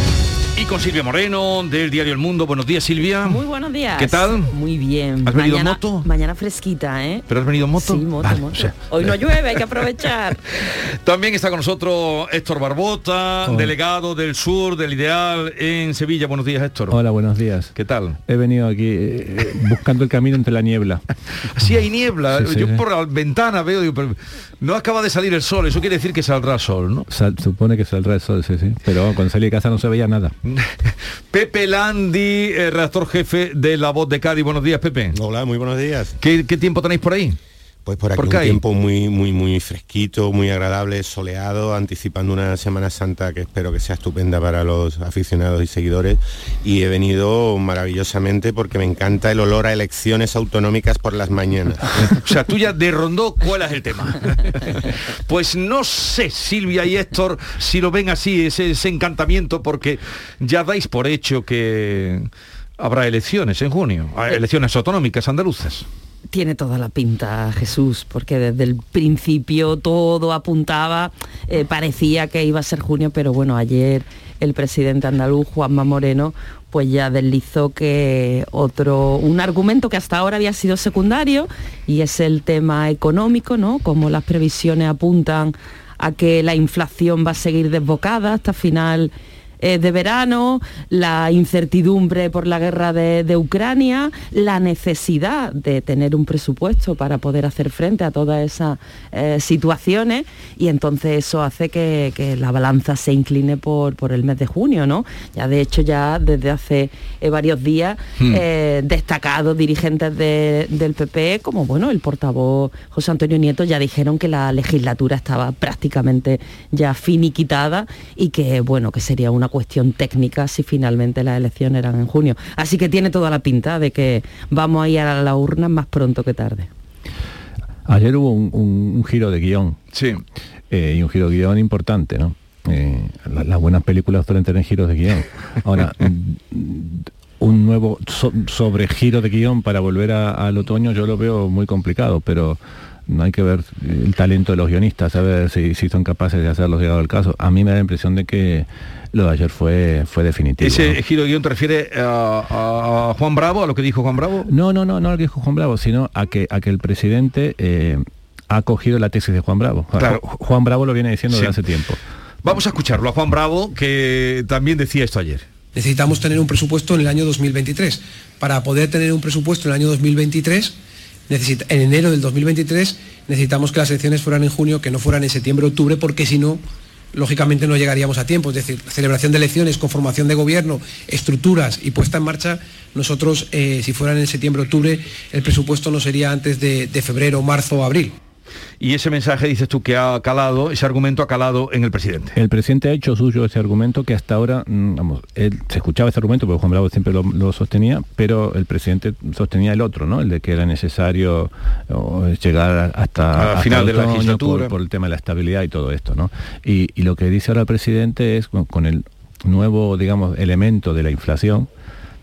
Y con Silvia Moreno del diario El Mundo. Buenos días, Silvia. Muy buenos días. ¿Qué tal? Muy bien. ¿Has venido en Mañana- moto? Mañana fresquita, ¿eh? ¿Pero has venido en moto? Sí, moto, Vale, moto. o sea, Hoy no llueve, hay que aprovechar. También está con nosotros Héctor Barbota, Hola. delegado del sur del Ideal en Sevilla. Buenos días, Héctor. Hola, buenos días. ¿Qué tal? He venido aquí eh, buscando el camino entre la niebla. Sí hay niebla. Sí, sí, Yo sí. por la ventana veo, digo, pero no acaba de salir el sol. Eso quiere decir que saldrá sol, ¿no? Sal- supone que saldrá el sol, sí, sí. Pero cuando salí de casa no se veía nada. Pepe Landi, eh, redactor jefe de La Voz de Cádiz. Buenos días, Pepe. Hola, muy buenos días. ¿Qué, qué tiempo tenéis por ahí? Pues por aquí ¿Por un tiempo muy, muy, muy fresquito, muy agradable, soleado, anticipando una Semana Santa que espero que sea estupenda para los aficionados y seguidores. Y he venido maravillosamente porque me encanta el olor a elecciones autonómicas por las mañanas. O sea, tú ya de rondó cuál es el tema. Pues no sé, Silvia y Héctor, si lo ven así, ese, ese encantamiento, porque ya dais por hecho que habrá elecciones en junio, ah, elecciones autonómicas andaluzas. Tiene toda la pinta, Jesús, porque desde el principio todo apuntaba, eh, parecía que iba a ser junio, pero bueno, ayer el presidente andaluz, Juanma Moreno, pues ya deslizó que otro, un argumento que hasta ahora había sido secundario, y es el tema económico, ¿no? Como las previsiones apuntan a que la inflación va a seguir desbocada hasta final eh, de verano, la incertidumbre por la guerra de, de Ucrania, la necesidad de tener un presupuesto para poder hacer frente a todas esas eh, situaciones y entonces eso hace que, que la balanza se incline por, por el mes de junio, ¿no? Ya de hecho ya desde hace eh, varios días Hmm. destacados dirigentes de- del PP, como bueno, el portavoz José Antonio Nieto, ya dijeron que la legislatura estaba prácticamente ya finiquitada y que bueno, que sería una cuestión técnica si finalmente las elecciones eran en junio. Así que tiene toda la pinta de que vamos a ir a la urna más pronto que tarde. Ayer hubo un, un- un giro de guion. Sí. Eh, y un giro de guion importante, ¿no? Eh, la- las buenas películas suelen tener giros de guion. Ahora, mm, un nuevo so- sobregiro de guion para volver a- al otoño yo lo veo muy complicado, pero no hay que ver el talento de los guionistas, a ver si, si son capaces de hacerlo llegado al caso. A mí me da la impresión de que lo de ayer fue, fue definitivo. Ese ¿no? giro de guion te refiere a, a Juan Bravo, a lo que dijo Juan Bravo. No, no, no, no al que dijo Juan Bravo, sino a que, a que el presidente eh, ha cogido la tesis de Juan Bravo. Claro. Ju- Juan Bravo lo viene diciendo Sí. desde hace tiempo. Vamos a escucharlo a Juan Bravo, que también decía esto ayer. Necesitamos tener un presupuesto en el año 2023. Para poder tener un presupuesto en el año 2023, en enero del 2023, necesitamos que las elecciones fueran en junio, que no fueran en septiembre, octubre, porque si no, lógicamente no llegaríamos a tiempo. Es decir, celebración de elecciones, conformación de gobierno, estructuras y puesta en marcha, nosotros, eh, si fueran en septiembre, octubre, el presupuesto no sería antes de febrero, marzo o abril. Y ese mensaje, dices tú, que ha calado, ese argumento ha calado en el presidente. El presidente ha hecho suyo ese argumento que hasta ahora, mm, vamos, él se escuchaba ese argumento porque Juan Bravo siempre lo, lo sostenía, pero el presidente sostenía el otro, ¿no? El de que era necesario llegar hasta, Al final de la legislatura. Por, por el tema de la estabilidad y todo esto, ¿no? Y, y lo que dice ahora el presidente es con, con el nuevo, digamos, elemento de la inflación,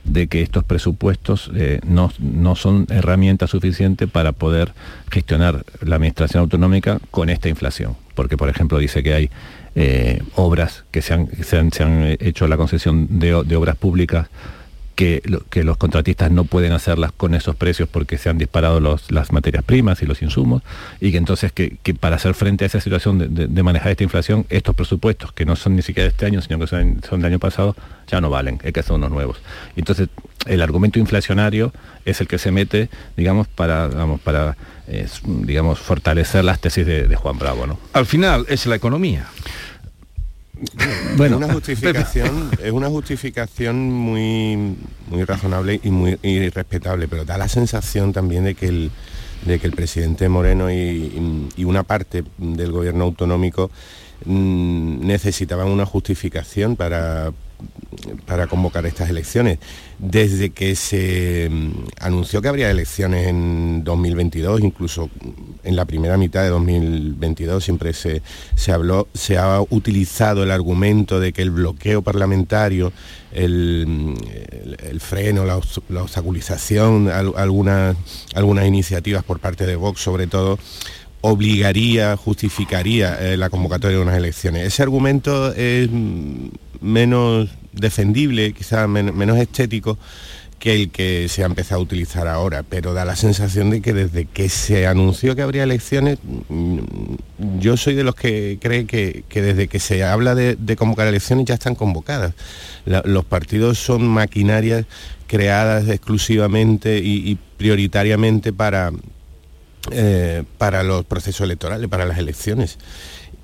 de que estos presupuestos eh, no, no son herramienta suficiente para poder gestionar la administración autonómica con esta inflación. Porque, por ejemplo, dice que hay eh, obras que se han, se han, se han hecho la concesión de, obras públicas que, lo- que los contratistas no pueden hacerlas con esos precios porque se han disparado las materias primas y los insumos y que entonces que, para hacer frente a esa situación de, manejar esta inflación, estos presupuestos que no son ni siquiera de este año, sino que son, son del año pasado, ya no valen, hay que hacer unos nuevos. Entonces el argumento inflacionario es el que se mete, digamos, para, digamos, para eh, digamos, fortalecer las tesis de, de Juan Bravo. ¿no? Al final es la economía. Bueno, es una justificación, es una justificación muy, muy razonable y muy y respetable, pero da la sensación también de que el, de que el presidente Moreno y, y una parte del gobierno autonómico mm, necesitaban una justificación para, para convocar estas elecciones. Desde que se mm, anunció que habría elecciones en 2022, incluso en la primera mitad de 2022, siempre se, se habló, se ha utilizado el argumento de que el bloqueo parlamentario, el, mm, el- freno, la, obst- la obstaculización, al- algunas, algunas iniciativas por parte de Vox sobre todo, obligaría, justificaría eh, la convocatoria de unas elecciones. Ese argumento es mm, menos defendible, quizás men- menos estético que el que se ha empezado a utilizar ahora, pero da la sensación de que desde que se anunció que habría elecciones, mm, yo soy de los que cree que, que desde que se habla de, convocar elecciones ya están convocadas. Los partidos son maquinarias creadas exclusivamente y- y prioritariamente para, eh, para los procesos electorales, para las elecciones.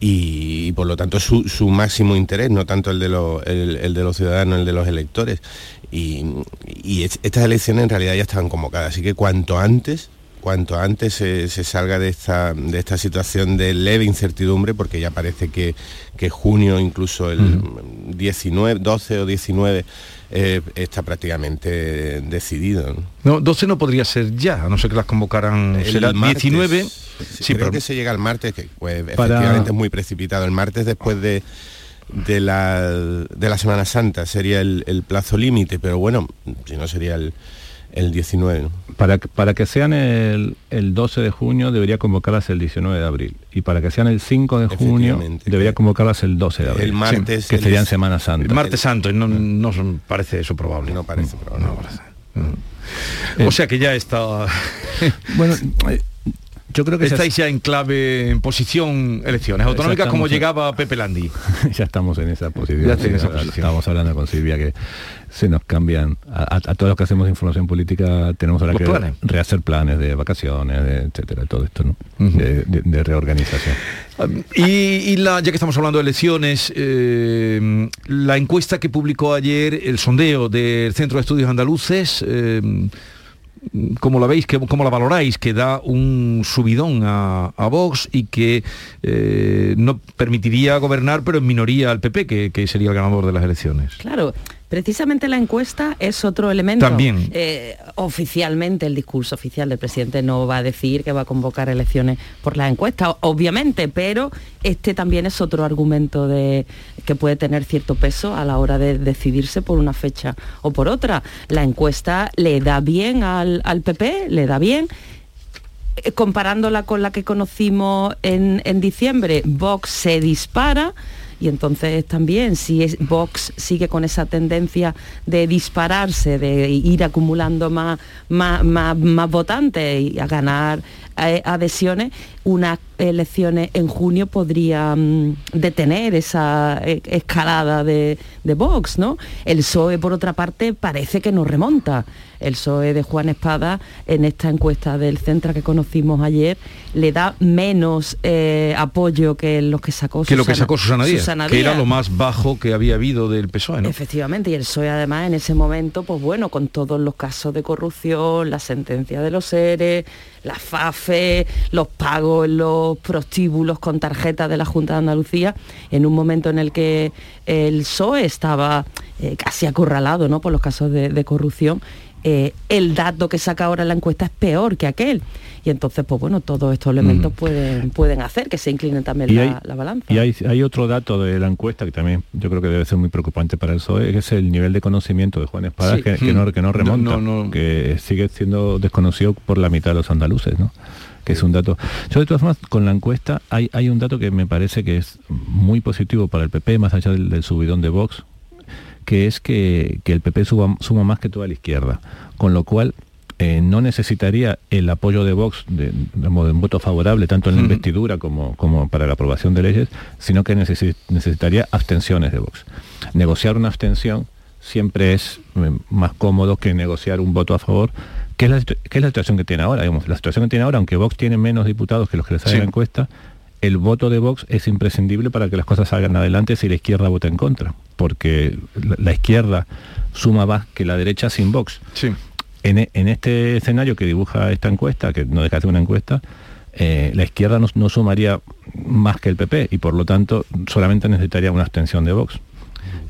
Y, y por lo tanto su, su máximo interés, no tanto el de, los, el, el de los ciudadanos, el de los electores. Y, y es- estas elecciones en realidad ya estaban convocadas, así que cuanto antes, cuanto antes se, se salga de esta, de esta situación de leve incertidumbre, porque ya parece que, que junio, incluso el 19, 12 o 19, eh, está prácticamente decidido. ¿no? No, 12 no podría ser ya, a no ser que las convocaran. El será martes, 19. Sí, creo pero que se llega el martes, que pues, Para- efectivamente es muy precipitado. El martes después de, de, la, de la Semana Santa sería el, el plazo límite, pero bueno, si no sería el, el 19. ¿no? Para, para que sean el, el 12 de junio debería convocarlas el 19 de abril y para que sean el 5 de junio debería convocarlas el 12 de abril. El martes, que el- serían Semana Santa. El martes santo, y no, no son- parece eso probable. No parece probable. No parece. O sea que ya está. bueno, eh, yo creo que estáis ya en clave, en posición elecciones autonómicas, como Estamos en- llegaba Pepe Landi. ya estamos en esa posición. Ya en Sí, posición. Estábamos hablando con Silvia que se nos cambian a, a- a todos los que hacemos información política tenemos ahora Los que planes. rehacer planes de vacaciones, de, etcétera, todo esto, ¿no? de, de- de reorganización. Y, y la, ya que estamos hablando de elecciones, eh, la encuesta que publicó ayer, el sondeo del Centro de Estudios Andaluces, eh, ¿cómo la veis? ¿Qué- ¿Cómo la valoráis? Que da un subidón a, a Vox y que eh, no permitiría gobernar, pero en minoría al PP, que, que sería el ganador de las elecciones. Claro, Precisamente la encuesta es otro elemento. También. Eh, oficialmente, el discurso oficial del presidente no va a decir que va a convocar elecciones por la encuesta, obviamente, pero este también es otro argumento de, que puede tener cierto peso a la hora de decidirse por una fecha o por otra. La encuesta le da bien al, al PP, le da bien eh, comparándola con la que conocimos en, en diciembre, Vox se dispara y entonces también si Vox sigue con esa tendencia de dispararse, de ir acumulando más, más, más, más votantes y a ganar eh, adhesiones, unas elecciones en junio podría mm, detener esa eh, escalada de, de, Vox, ¿no? El PSOE, por otra parte, parece que no remonta. El PSOE de Juan Espada, en esta encuesta del Centra que conocimos ayer, le da menos eh, apoyo que los que sacó que Susana, lo que sacó Susana Díaz, Susana Díaz, que era lo más bajo que había habido del PSOE, ¿no? Efectivamente, y el PSOE además en ese momento, pues bueno, con todos los casos de corrupción, la sentencia de los seres, la FAFE, los pagos en los prostíbulos con tarjeta de la Junta de Andalucía, en un momento en el que el PSOE estaba eh, casi acorralado ¿no? por los casos de, de corrupción, eh, el dato que saca ahora la encuesta es peor que aquel. Y entonces, pues bueno, todos estos elementos mm. pueden, pueden hacer que se incline también la, la, balanza. Y hay, hay, otro dato de la encuesta que también yo creo que debe ser muy preocupante para el PSOE, que es el nivel de conocimiento de Juan Espada, sí. que, que, no, que no remonta, no, no, que sigue siendo desconocido por la mitad de los andaluces, ¿no? que es un dato. Yo de todas formas, con la encuesta hay, hay un dato que me parece que es muy positivo para el PP, más allá del, del subidón de Vox, que es que, que el PP suba, suma más que toda la izquierda, con lo cual eh, no necesitaría el apoyo de Vox de, de, un voto favorable tanto en la investidura como, como para la aprobación de leyes, sino que necesi necesitaría abstenciones de Vox. Negociar una abstención siempre es eh, más cómodo que negociar un voto a favor, que es la, que es la situación que tiene ahora. Digamos. La situación que tiene ahora, aunque Vox tiene menos diputados que los que le sale sí. la encuesta, el voto de Vox es imprescindible para que las cosas salgan adelante si la izquierda vota en contra, porque la, izquierda suma más que la derecha sin Vox. Sí. En, en, este escenario que dibuja esta encuesta, que no deja de ser una encuesta, eh, la izquierda no, no, sumaría más que el PP y por lo tanto solamente necesitaría una abstención de Vox.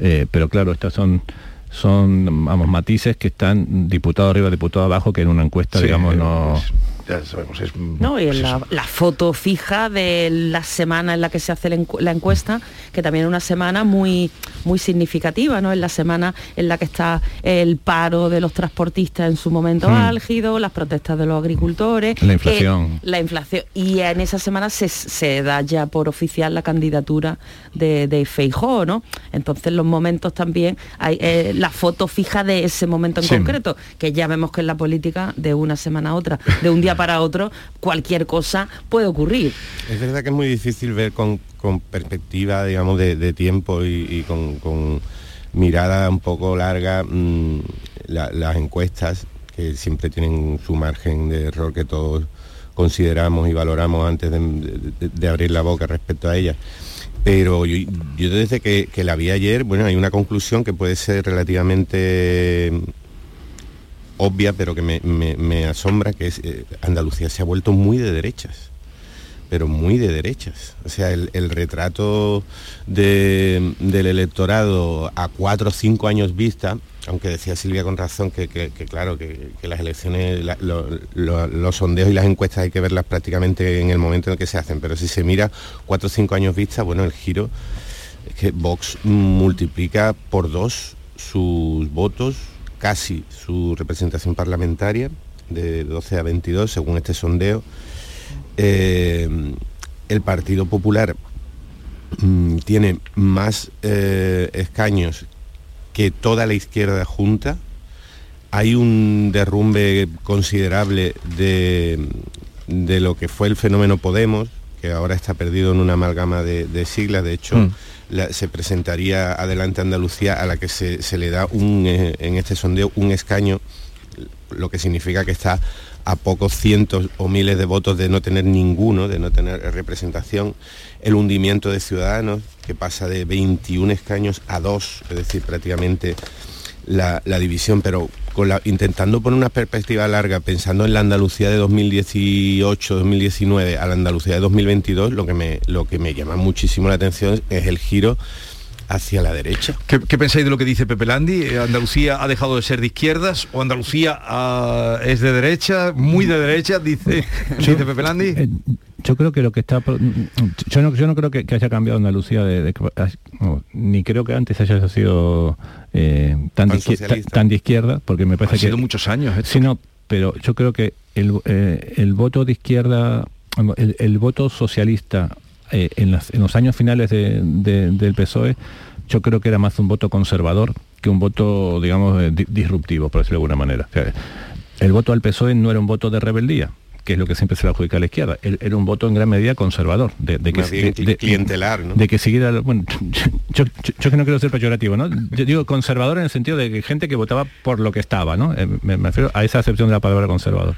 Eh, pero claro, estas son son vamos matices que están diputado arriba, diputado abajo, que en una encuesta, sí, digamos, no... Es ya sabemos, es... No, y en la, la, foto fija de la semana en la que se hace la encuesta, que también es una semana muy, muy significativa, ¿no? Es la semana en la que está el paro de los transportistas en su momento hmm. álgido, las protestas de los agricultores. La inflación. Eh, la inflación. Y en esa semana se, se, da ya por oficial la candidatura de, de Feijó, ¿no? Entonces los momentos también, hay eh, la foto fija de ese momento en sí. concreto, que ya vemos que en la política de una semana a otra, de un día para otro, cualquier cosa puede ocurrir. Es verdad que es muy difícil ver con, perspectiva, digamos, de, tiempo y, con, mirada un poco larga la, las encuestas, que siempre tienen su margen de error que todos consideramos y valoramos antes de, abrir la boca respecto a ellas. Pero yo, desde que, la vi ayer, bueno, hay una conclusión que puede ser relativamente obvia, pero que me, asombra, que eh, Andalucía se ha vuelto muy de derechas, pero muy de derechas. O sea, el, retrato de, del electorado a cuatro o cinco años vista, aunque decía Silvia con razón que, claro, que, las elecciones, los sondeos y las encuestas hay que verlas prácticamente en el momento en el que se hacen, pero si se mira cuatro o cinco años vista, bueno, el giro es que Vox multiplica por dos sus votos, casi su representación parlamentaria, de 12 a 22, según este sondeo. Eh, el Partido Popular mmm, tiene más eh, escaños que toda la izquierda junta. Hay un derrumbe considerable de, de lo que fue el fenómeno Podemos, que ahora está perdido en una amalgama de, de siglas. De hecho, mm se presentaría adelante Andalucía a la que se, se le da un, eh, en este sondeo un escaño, lo que significa que está a pocos cientos o miles de votos de no tener ninguno, de no tener representación, el hundimiento de Ciudadanos, que pasa de 21 escaños a dos, es decir, prácticamente la, la división, pero con la, intentando poner una perspectiva larga, pensando en la Andalucía de 2018-2019 a la Andalucía de 2022, lo que, me, lo que me llama muchísimo la atención es el giro hacia la derecha. ¿Qué, pensáis de lo que dice Pepe Landi? Eh, ¿Andalucía ha dejado de ser de izquierdas o Andalucía ah, es de derecha, muy de derecha, dice, dice Pepe Landi? Eh, yo creo que lo que está yo no, yo no creo que, haya cambiado Andalucía de, ni creo que antes haya sido eh, tan, de izquierda, tan, de izquierda porque me parece ha que sido muchos años sí no pero yo creo que el, el voto de izquierda el voto socialista eh, en, los años finales del PSOE yo creo que era más un voto conservador que un voto, digamos, eh, disruptivo, por decirlo de alguna manera. el voto al PSOE no era un voto de rebeldía, que es lo que siempre se le adjudica a la izquierda. Era un voto en gran medida conservador, de, que clientelar, ¿no? De que siguiera, bueno, yo, yo, que no quiero ser peyorativo, ¿no? Yo digo conservador en el sentido de que gente que votaba por lo que estaba, ¿no? Eh, me, refiero a esa acepción de la palabra conservador.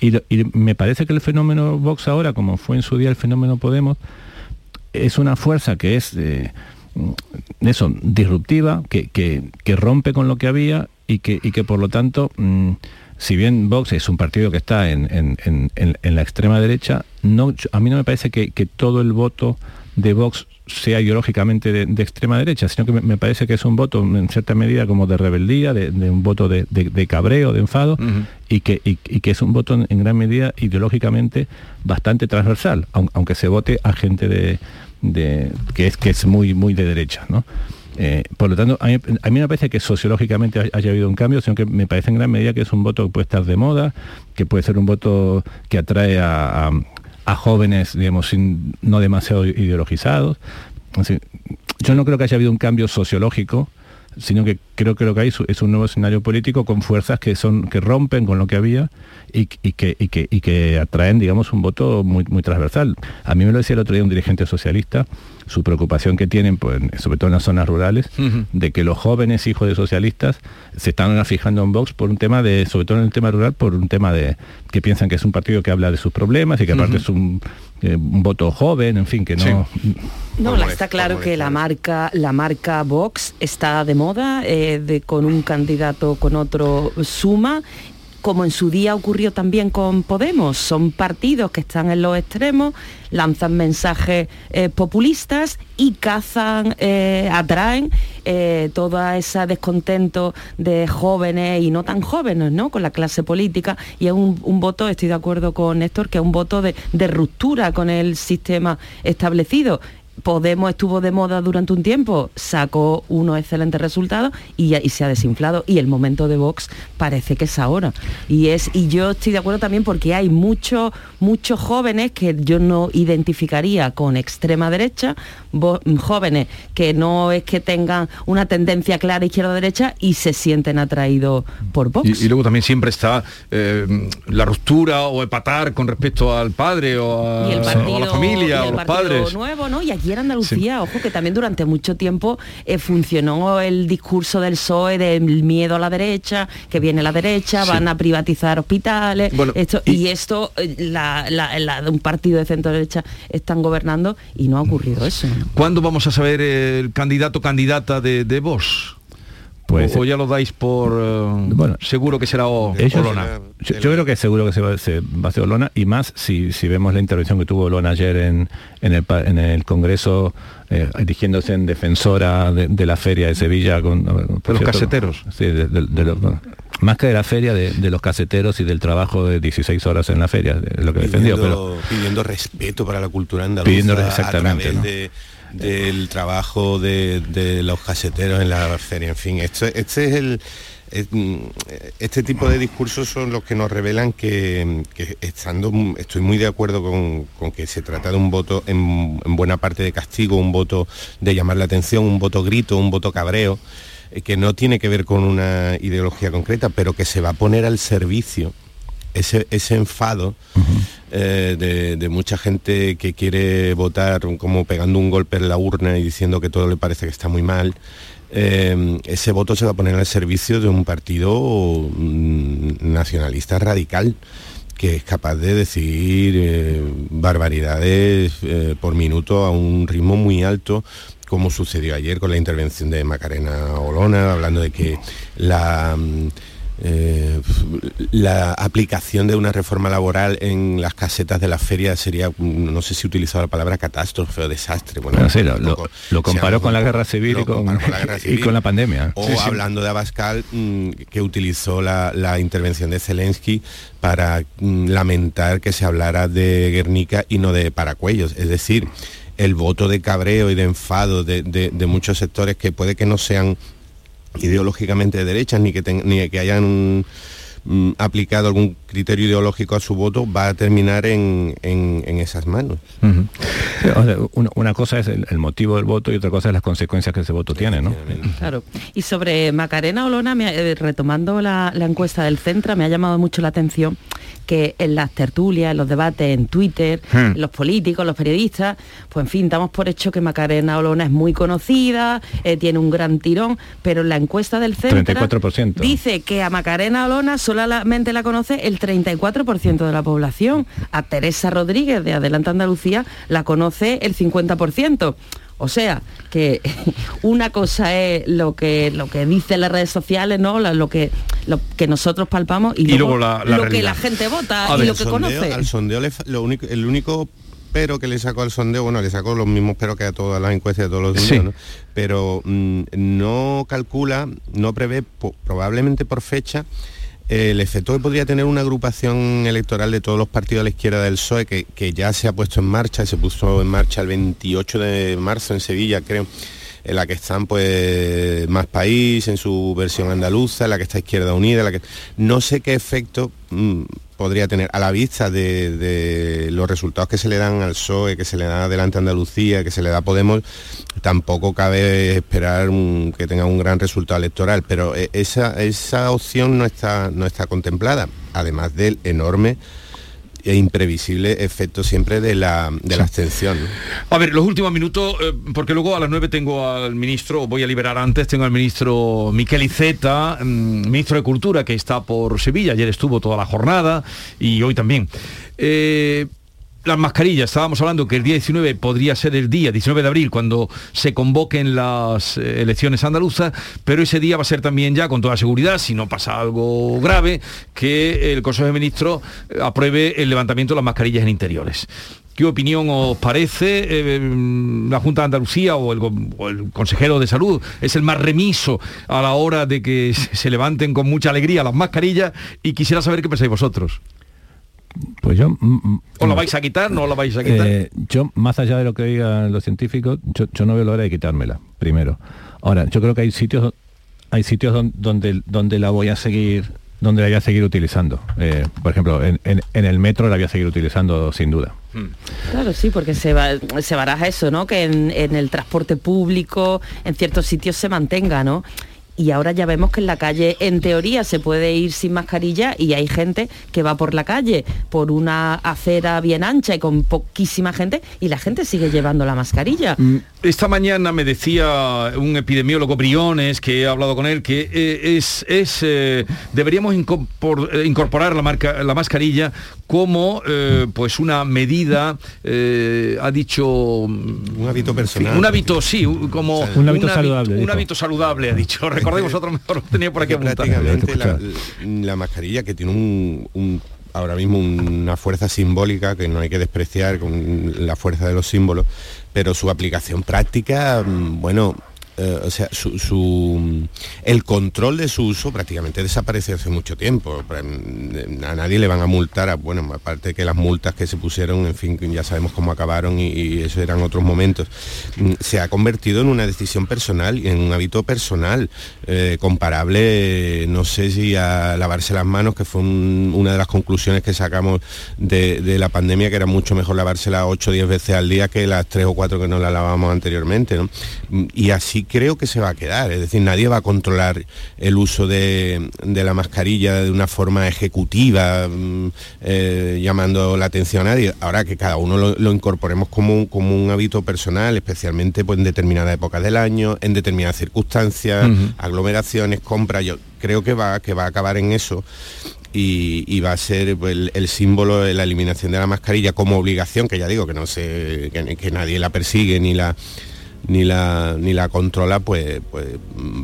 Y, me parece que el fenómeno Vox ahora, como fue en su día el fenómeno Podemos, es una fuerza que es eh, eso, disruptiva, que, que, rompe con lo que había y que, y que por lo tanto mm, si bien Vox es un partido que está en, la extrema derecha, no, a mí no me parece que, todo el voto de Vox sea ideológicamente de, extrema derecha, sino que me, parece que es un voto en cierta medida como de rebeldía, de, un voto de, cabreo, de enfado, y, que, que es un voto en, gran medida ideológicamente bastante transversal, aunque se vote a gente de, que, es, que es muy, muy de derecha. ¿no? Eh, por lo tanto, a mí, me parece que sociológicamente haya habido un cambio, sino que me parece en gran medida que es un voto que puede estar de moda, que puede ser un voto que atrae a, jóvenes, digamos, no demasiado ideologizados. yo no creo que haya habido un cambio sociológico, sino que creo que lo que hay es un nuevo escenario político con fuerzas que son que rompen con lo que había y, que, y que, y que atraen, digamos, un voto muy, muy transversal. A mí me lo decía el otro día un dirigente socialista, su preocupación que tienen, pues, sobre todo en las zonas rurales, de que los jóvenes hijos de socialistas se están fijando en Vox por un tema de, sobre todo en el tema rural, por un tema de que piensan que es un partido que habla de sus problemas y que aparte es un, eh, un, voto joven, en fin, que no. No, está claro que la marca, la marca Vox está de moda, eh, de, con un candidato con otro suma como en su día ocurrió también con Podemos. Son partidos que están en los extremos, lanzan mensajes eh, populistas y cazan, eh, atraen eh, todo ese descontento de jóvenes y no tan jóvenes, ¿no? Con la clase política. Y es un, voto, estoy de acuerdo con Néstor, que es un voto de ruptura con el sistema establecido. Podemos estuvo de moda durante un tiempo, sacó unos excelentes resultados y, y, se ha desinflado. Y el momento de Vox parece que es ahora. Y, es, y yo estoy de acuerdo también porque hay muchos, muchos jóvenes que yo no identificaría con extrema derecha, jóvenes que no es que tengan una tendencia clara izquierda-derecha y se sienten atraídos por Vox. Y, luego también siempre está eh, la ruptura o empatar con respecto al padre o a, la familia o los padres. Nuevo, ¿no? Y aquí en Andalucía, ojo, que también durante mucho tiempo eh, funcionó el discurso del PSOE del miedo a la derecha, que viene la derecha, van a privatizar hospitales, esto, y, esto, eh, la, de un partido de centro derecha están gobernando y no ha ocurrido eso. ¿Cuándo vamos a saber el candidato candidata de, de Vox? Pues, o, ya lo dais por eh, bueno, seguro que será Olona. Yo, creo que seguro que se va, a ser Olona y más si, si, vemos la intervención que tuvo Olona ayer en, en, el, en el Congreso eh, erigiéndose en defensora de, la feria de Sevilla con de los caseteros. Sí, de, más que de la feria, de, los caseteros y del trabajo de 16 horas en la feria, lo que defendió. Pero, pidiendo respeto para la cultura andaluza pidiendo exactamente, del trabajo de, los caseteros en la feria. En fin, esto, este es el... Este tipo de discursos son los que nos revelan que, estando, estoy muy de acuerdo con, que se trata de un voto en, buena parte de castigo, un voto de llamar la atención, un voto grito, un voto cabreo, eh, que no tiene que ver con una ideología concreta, pero que se va a poner al servicio ese, enfado eh, de, mucha gente que quiere votar como pegando un golpe en la urna y diciendo que todo le parece que está muy mal, eh, ese voto se va a poner al servicio de un partido mm, nacionalista radical que es capaz de decir eh, barbaridades por minuto a un ritmo muy alto como sucedió ayer con la intervención de Macarena Olona, hablando de que la... Mm, eh, la aplicación de una reforma laboral en las casetas de la feria sería, no sé si utilizado la palabra catástrofe o desastre. Bueno, lo, comparó con la guerra civil, y con, la pandemia. O hablando de Abascal, mm, que utilizó la, intervención de Zelensky para mm, lamentar que se hablara de Guernica y no de Paracuellos. Es decir, el voto de cabreo y de enfado de muchos sectores que puede que no sean ideológicamente de derechas ni que, ni que hayan mm, aplicado algún criterio ideológico a su voto va a terminar en, esas manos. una, cosa es el, motivo del voto y otra cosa es las consecuencias que ese voto tiene, ¿no? Claro. Y sobre Macarena Olona, eh, retomando la, la encuesta del Centra, me ha llamado mucho la atención que en las tertulias, en los debates, en Twitter, hmm. los políticos, los periodistas, pues en fin, damos por hecho que Macarena Olona es muy conocida, eh, tiene un gran tirón, pero en la encuesta del centro dice que a Macarena Olona solamente la conoce el 34% de la población, a Teresa Rodríguez de Adelante Andalucía la conoce el 50%. O sea, que una cosa es lo que lo que dicen las redes sociales, ¿no? Lo que lo que nosotros palpamos y, luego, lo que la gente vota y lo que conoce. Al sondeo lo único, el único pero que le sacó al sondeo, bueno, le sacó los mismos pero que a todas las encuestas de todos los días, pero mm, no calcula, no prevé, probablemente por fecha, el efecto que podría tener una agrupación electoral de todos los partidos a la izquierda del PSOE, que, ya se ha puesto en marcha, se puso en marcha el 28 de marzo en Sevilla, creo, en la que están pues Más País, en su versión andaluza, en la que está Izquierda Unida, la que... No sé qué efecto mm, podría tener a la vista de, los resultados que se le dan al PSOE, que se le da adelante a Andalucía, que se le da a Podemos, tampoco cabe esperar que tenga un gran resultado electoral, pero eh, esa, esa opción no está, no está contemplada, además del enorme e imprevisible efecto siempre de la, de la abstención. A ver, los últimos minutos, eh, porque luego a las 9 tengo al ministro, voy a liberar antes, tengo al ministro Miquel Iceta, mm, ministro de Cultura, que está por Sevilla, ayer estuvo toda la jornada y hoy también. Eh, las mascarillas, estábamos hablando que el día 19 podría ser el día, 19 de abril, cuando se convoquen las eh, elecciones andaluzas, pero ese día va a ser también ya, con toda seguridad, si no pasa algo grave, que el Consejo de Ministros eh, apruebe el levantamiento de las mascarillas en interiores. ¿Qué opinión os parece? Eh, la Junta de Andalucía o el, consejero de salud es el más remiso a la hora de que se levanten con mucha alegría las mascarillas y quisiera saber qué pensáis vosotros. Pues yo... Mm, mm, ¿O la vais a quitar? ¿No la vais a quitar? Eh, yo, más allá de lo que digan los científicos, yo, no veo la hora de quitármela, primero. Ahora, yo creo que hay sitios hay sitios donde, donde la voy a seguir donde la voy a seguir utilizando. Eh, por ejemplo, en, el metro la voy a seguir utilizando sin duda. Hmm. Claro, sí, porque se, se baraja eso, ¿no? Que en, en, el transporte público, en ciertos sitios se mantenga, ¿no? Y ahora ya vemos que en la calle en teoría se puede ir sin mascarilla y hay gente que va por la calle por una acera bien ancha y con poquísima gente y la gente sigue llevando la mascarilla. Mm, esta mañana me decía un epidemiólogo Briones, que he hablado con él, que eh, es, es eh, deberíamos eh, incorporar la, marca, la mascarilla como pues una medida, ha dicho... Un hábito personal. Un hábito, sí, como... Un hábito saludable. Un hábito saludable, ha dicho recordemos otro mejor, tenía por aquí Prácticamente la, mascarilla que tiene un, ahora mismo una fuerza simbólica que no hay que despreciar con la fuerza de los símbolos, pero su aplicación práctica, mm, bueno, eh, o sea, su, el control de su uso prácticamente desapareció hace mucho tiempo. A nadie le van a multar, bueno, aparte que las multas que se pusieron, en fin, ya sabemos cómo acabaron y, eso eran otros momentos. Mm, se ha convertido en una decisión personal y en un hábito personal, eh, comparable, no sé si a lavarse las manos, que fue una de las conclusiones que sacamos de, la pandemia, que era mucho mejor lavárselas 8 o 10 veces al día que las 3 o 4 que no la lavábamos anteriormente. Mm, y así creo que se va a quedar. Es decir, nadie va a controlar el uso de, la mascarilla de una forma ejecutiva, mm, eh, llamando la atención a nadie. Ahora que cada uno lo, incorporemos como un, como un hábito personal, especialmente pues, en determinadas épocas del año, en determinadas circunstancias, aglomeraciones, compras. Yo creo que va, que va a acabar en eso. Y, va a ser pues, el, símbolo de la eliminación de la mascarilla como obligación, que ya digo que no sé, que nadie la persigue ni la ni la ni la controla, pues, pues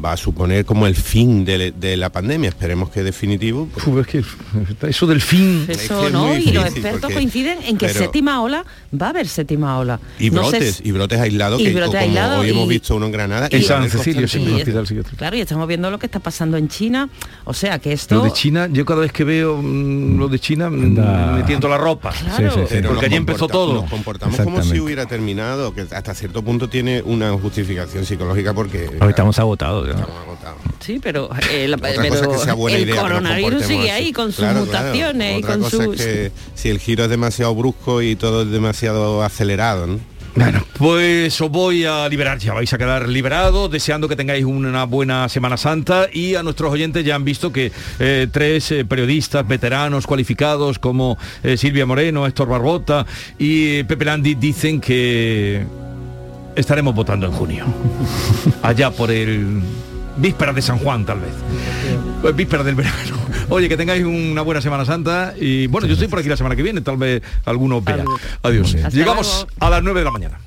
va a suponer como el fin de, de la pandemia. Esperemos que definitivo. pues, Uf, es que eso del fin. Eso que es no, y los expertos porque- coinciden en que pero- séptima ola va a haber séptima ola. y No brotes, y brotes aislados, y que brotes como aislados hoy hemos visto uno en Granada. En y San en Cecilio, sí, hospital psiquiátrico. Claro, y estamos viendo lo que está pasando en China. O sea que esto... Lo de China, yo cada vez que veo mm, lo de China mm, Anda. me tiento la ropa. Claro. Sí, sí, sí. Pero Porque allí empezó todo. Nos comportamos como si hubiera terminado, que hasta cierto punto tiene una justificación psicológica porque Hoy estamos agotados. ¿no? estamos agotados. Sí, pero, eh, la- Otra pero cosa es que sea buena el idea coronavirus sigue así. ahí con sus Claro, claro. mutaciones y Otra con cosa sus... es que si el giro es demasiado brusco y todo es demasiado acelerado, ¿no? Bueno, pues os voy a liberar, ya vais a quedar liberados, deseando que tengáis una buena Semana Santa y a nuestros oyentes ya han visto que eh, tres eh, periodistas veteranos cualificados como eh, Silvia Moreno, Héctor Barbota y eh, Pepe Landi dicen que estaremos votando en junio, allá por el víspera de San Juan tal vez, Pues víspera del verano. Oye, que tengáis una buena Semana Santa y bueno, yo estoy por aquí la semana que viene, tal vez alguno vea. Adiós. Hasta Llegamos luego. a las 9 de la mañana.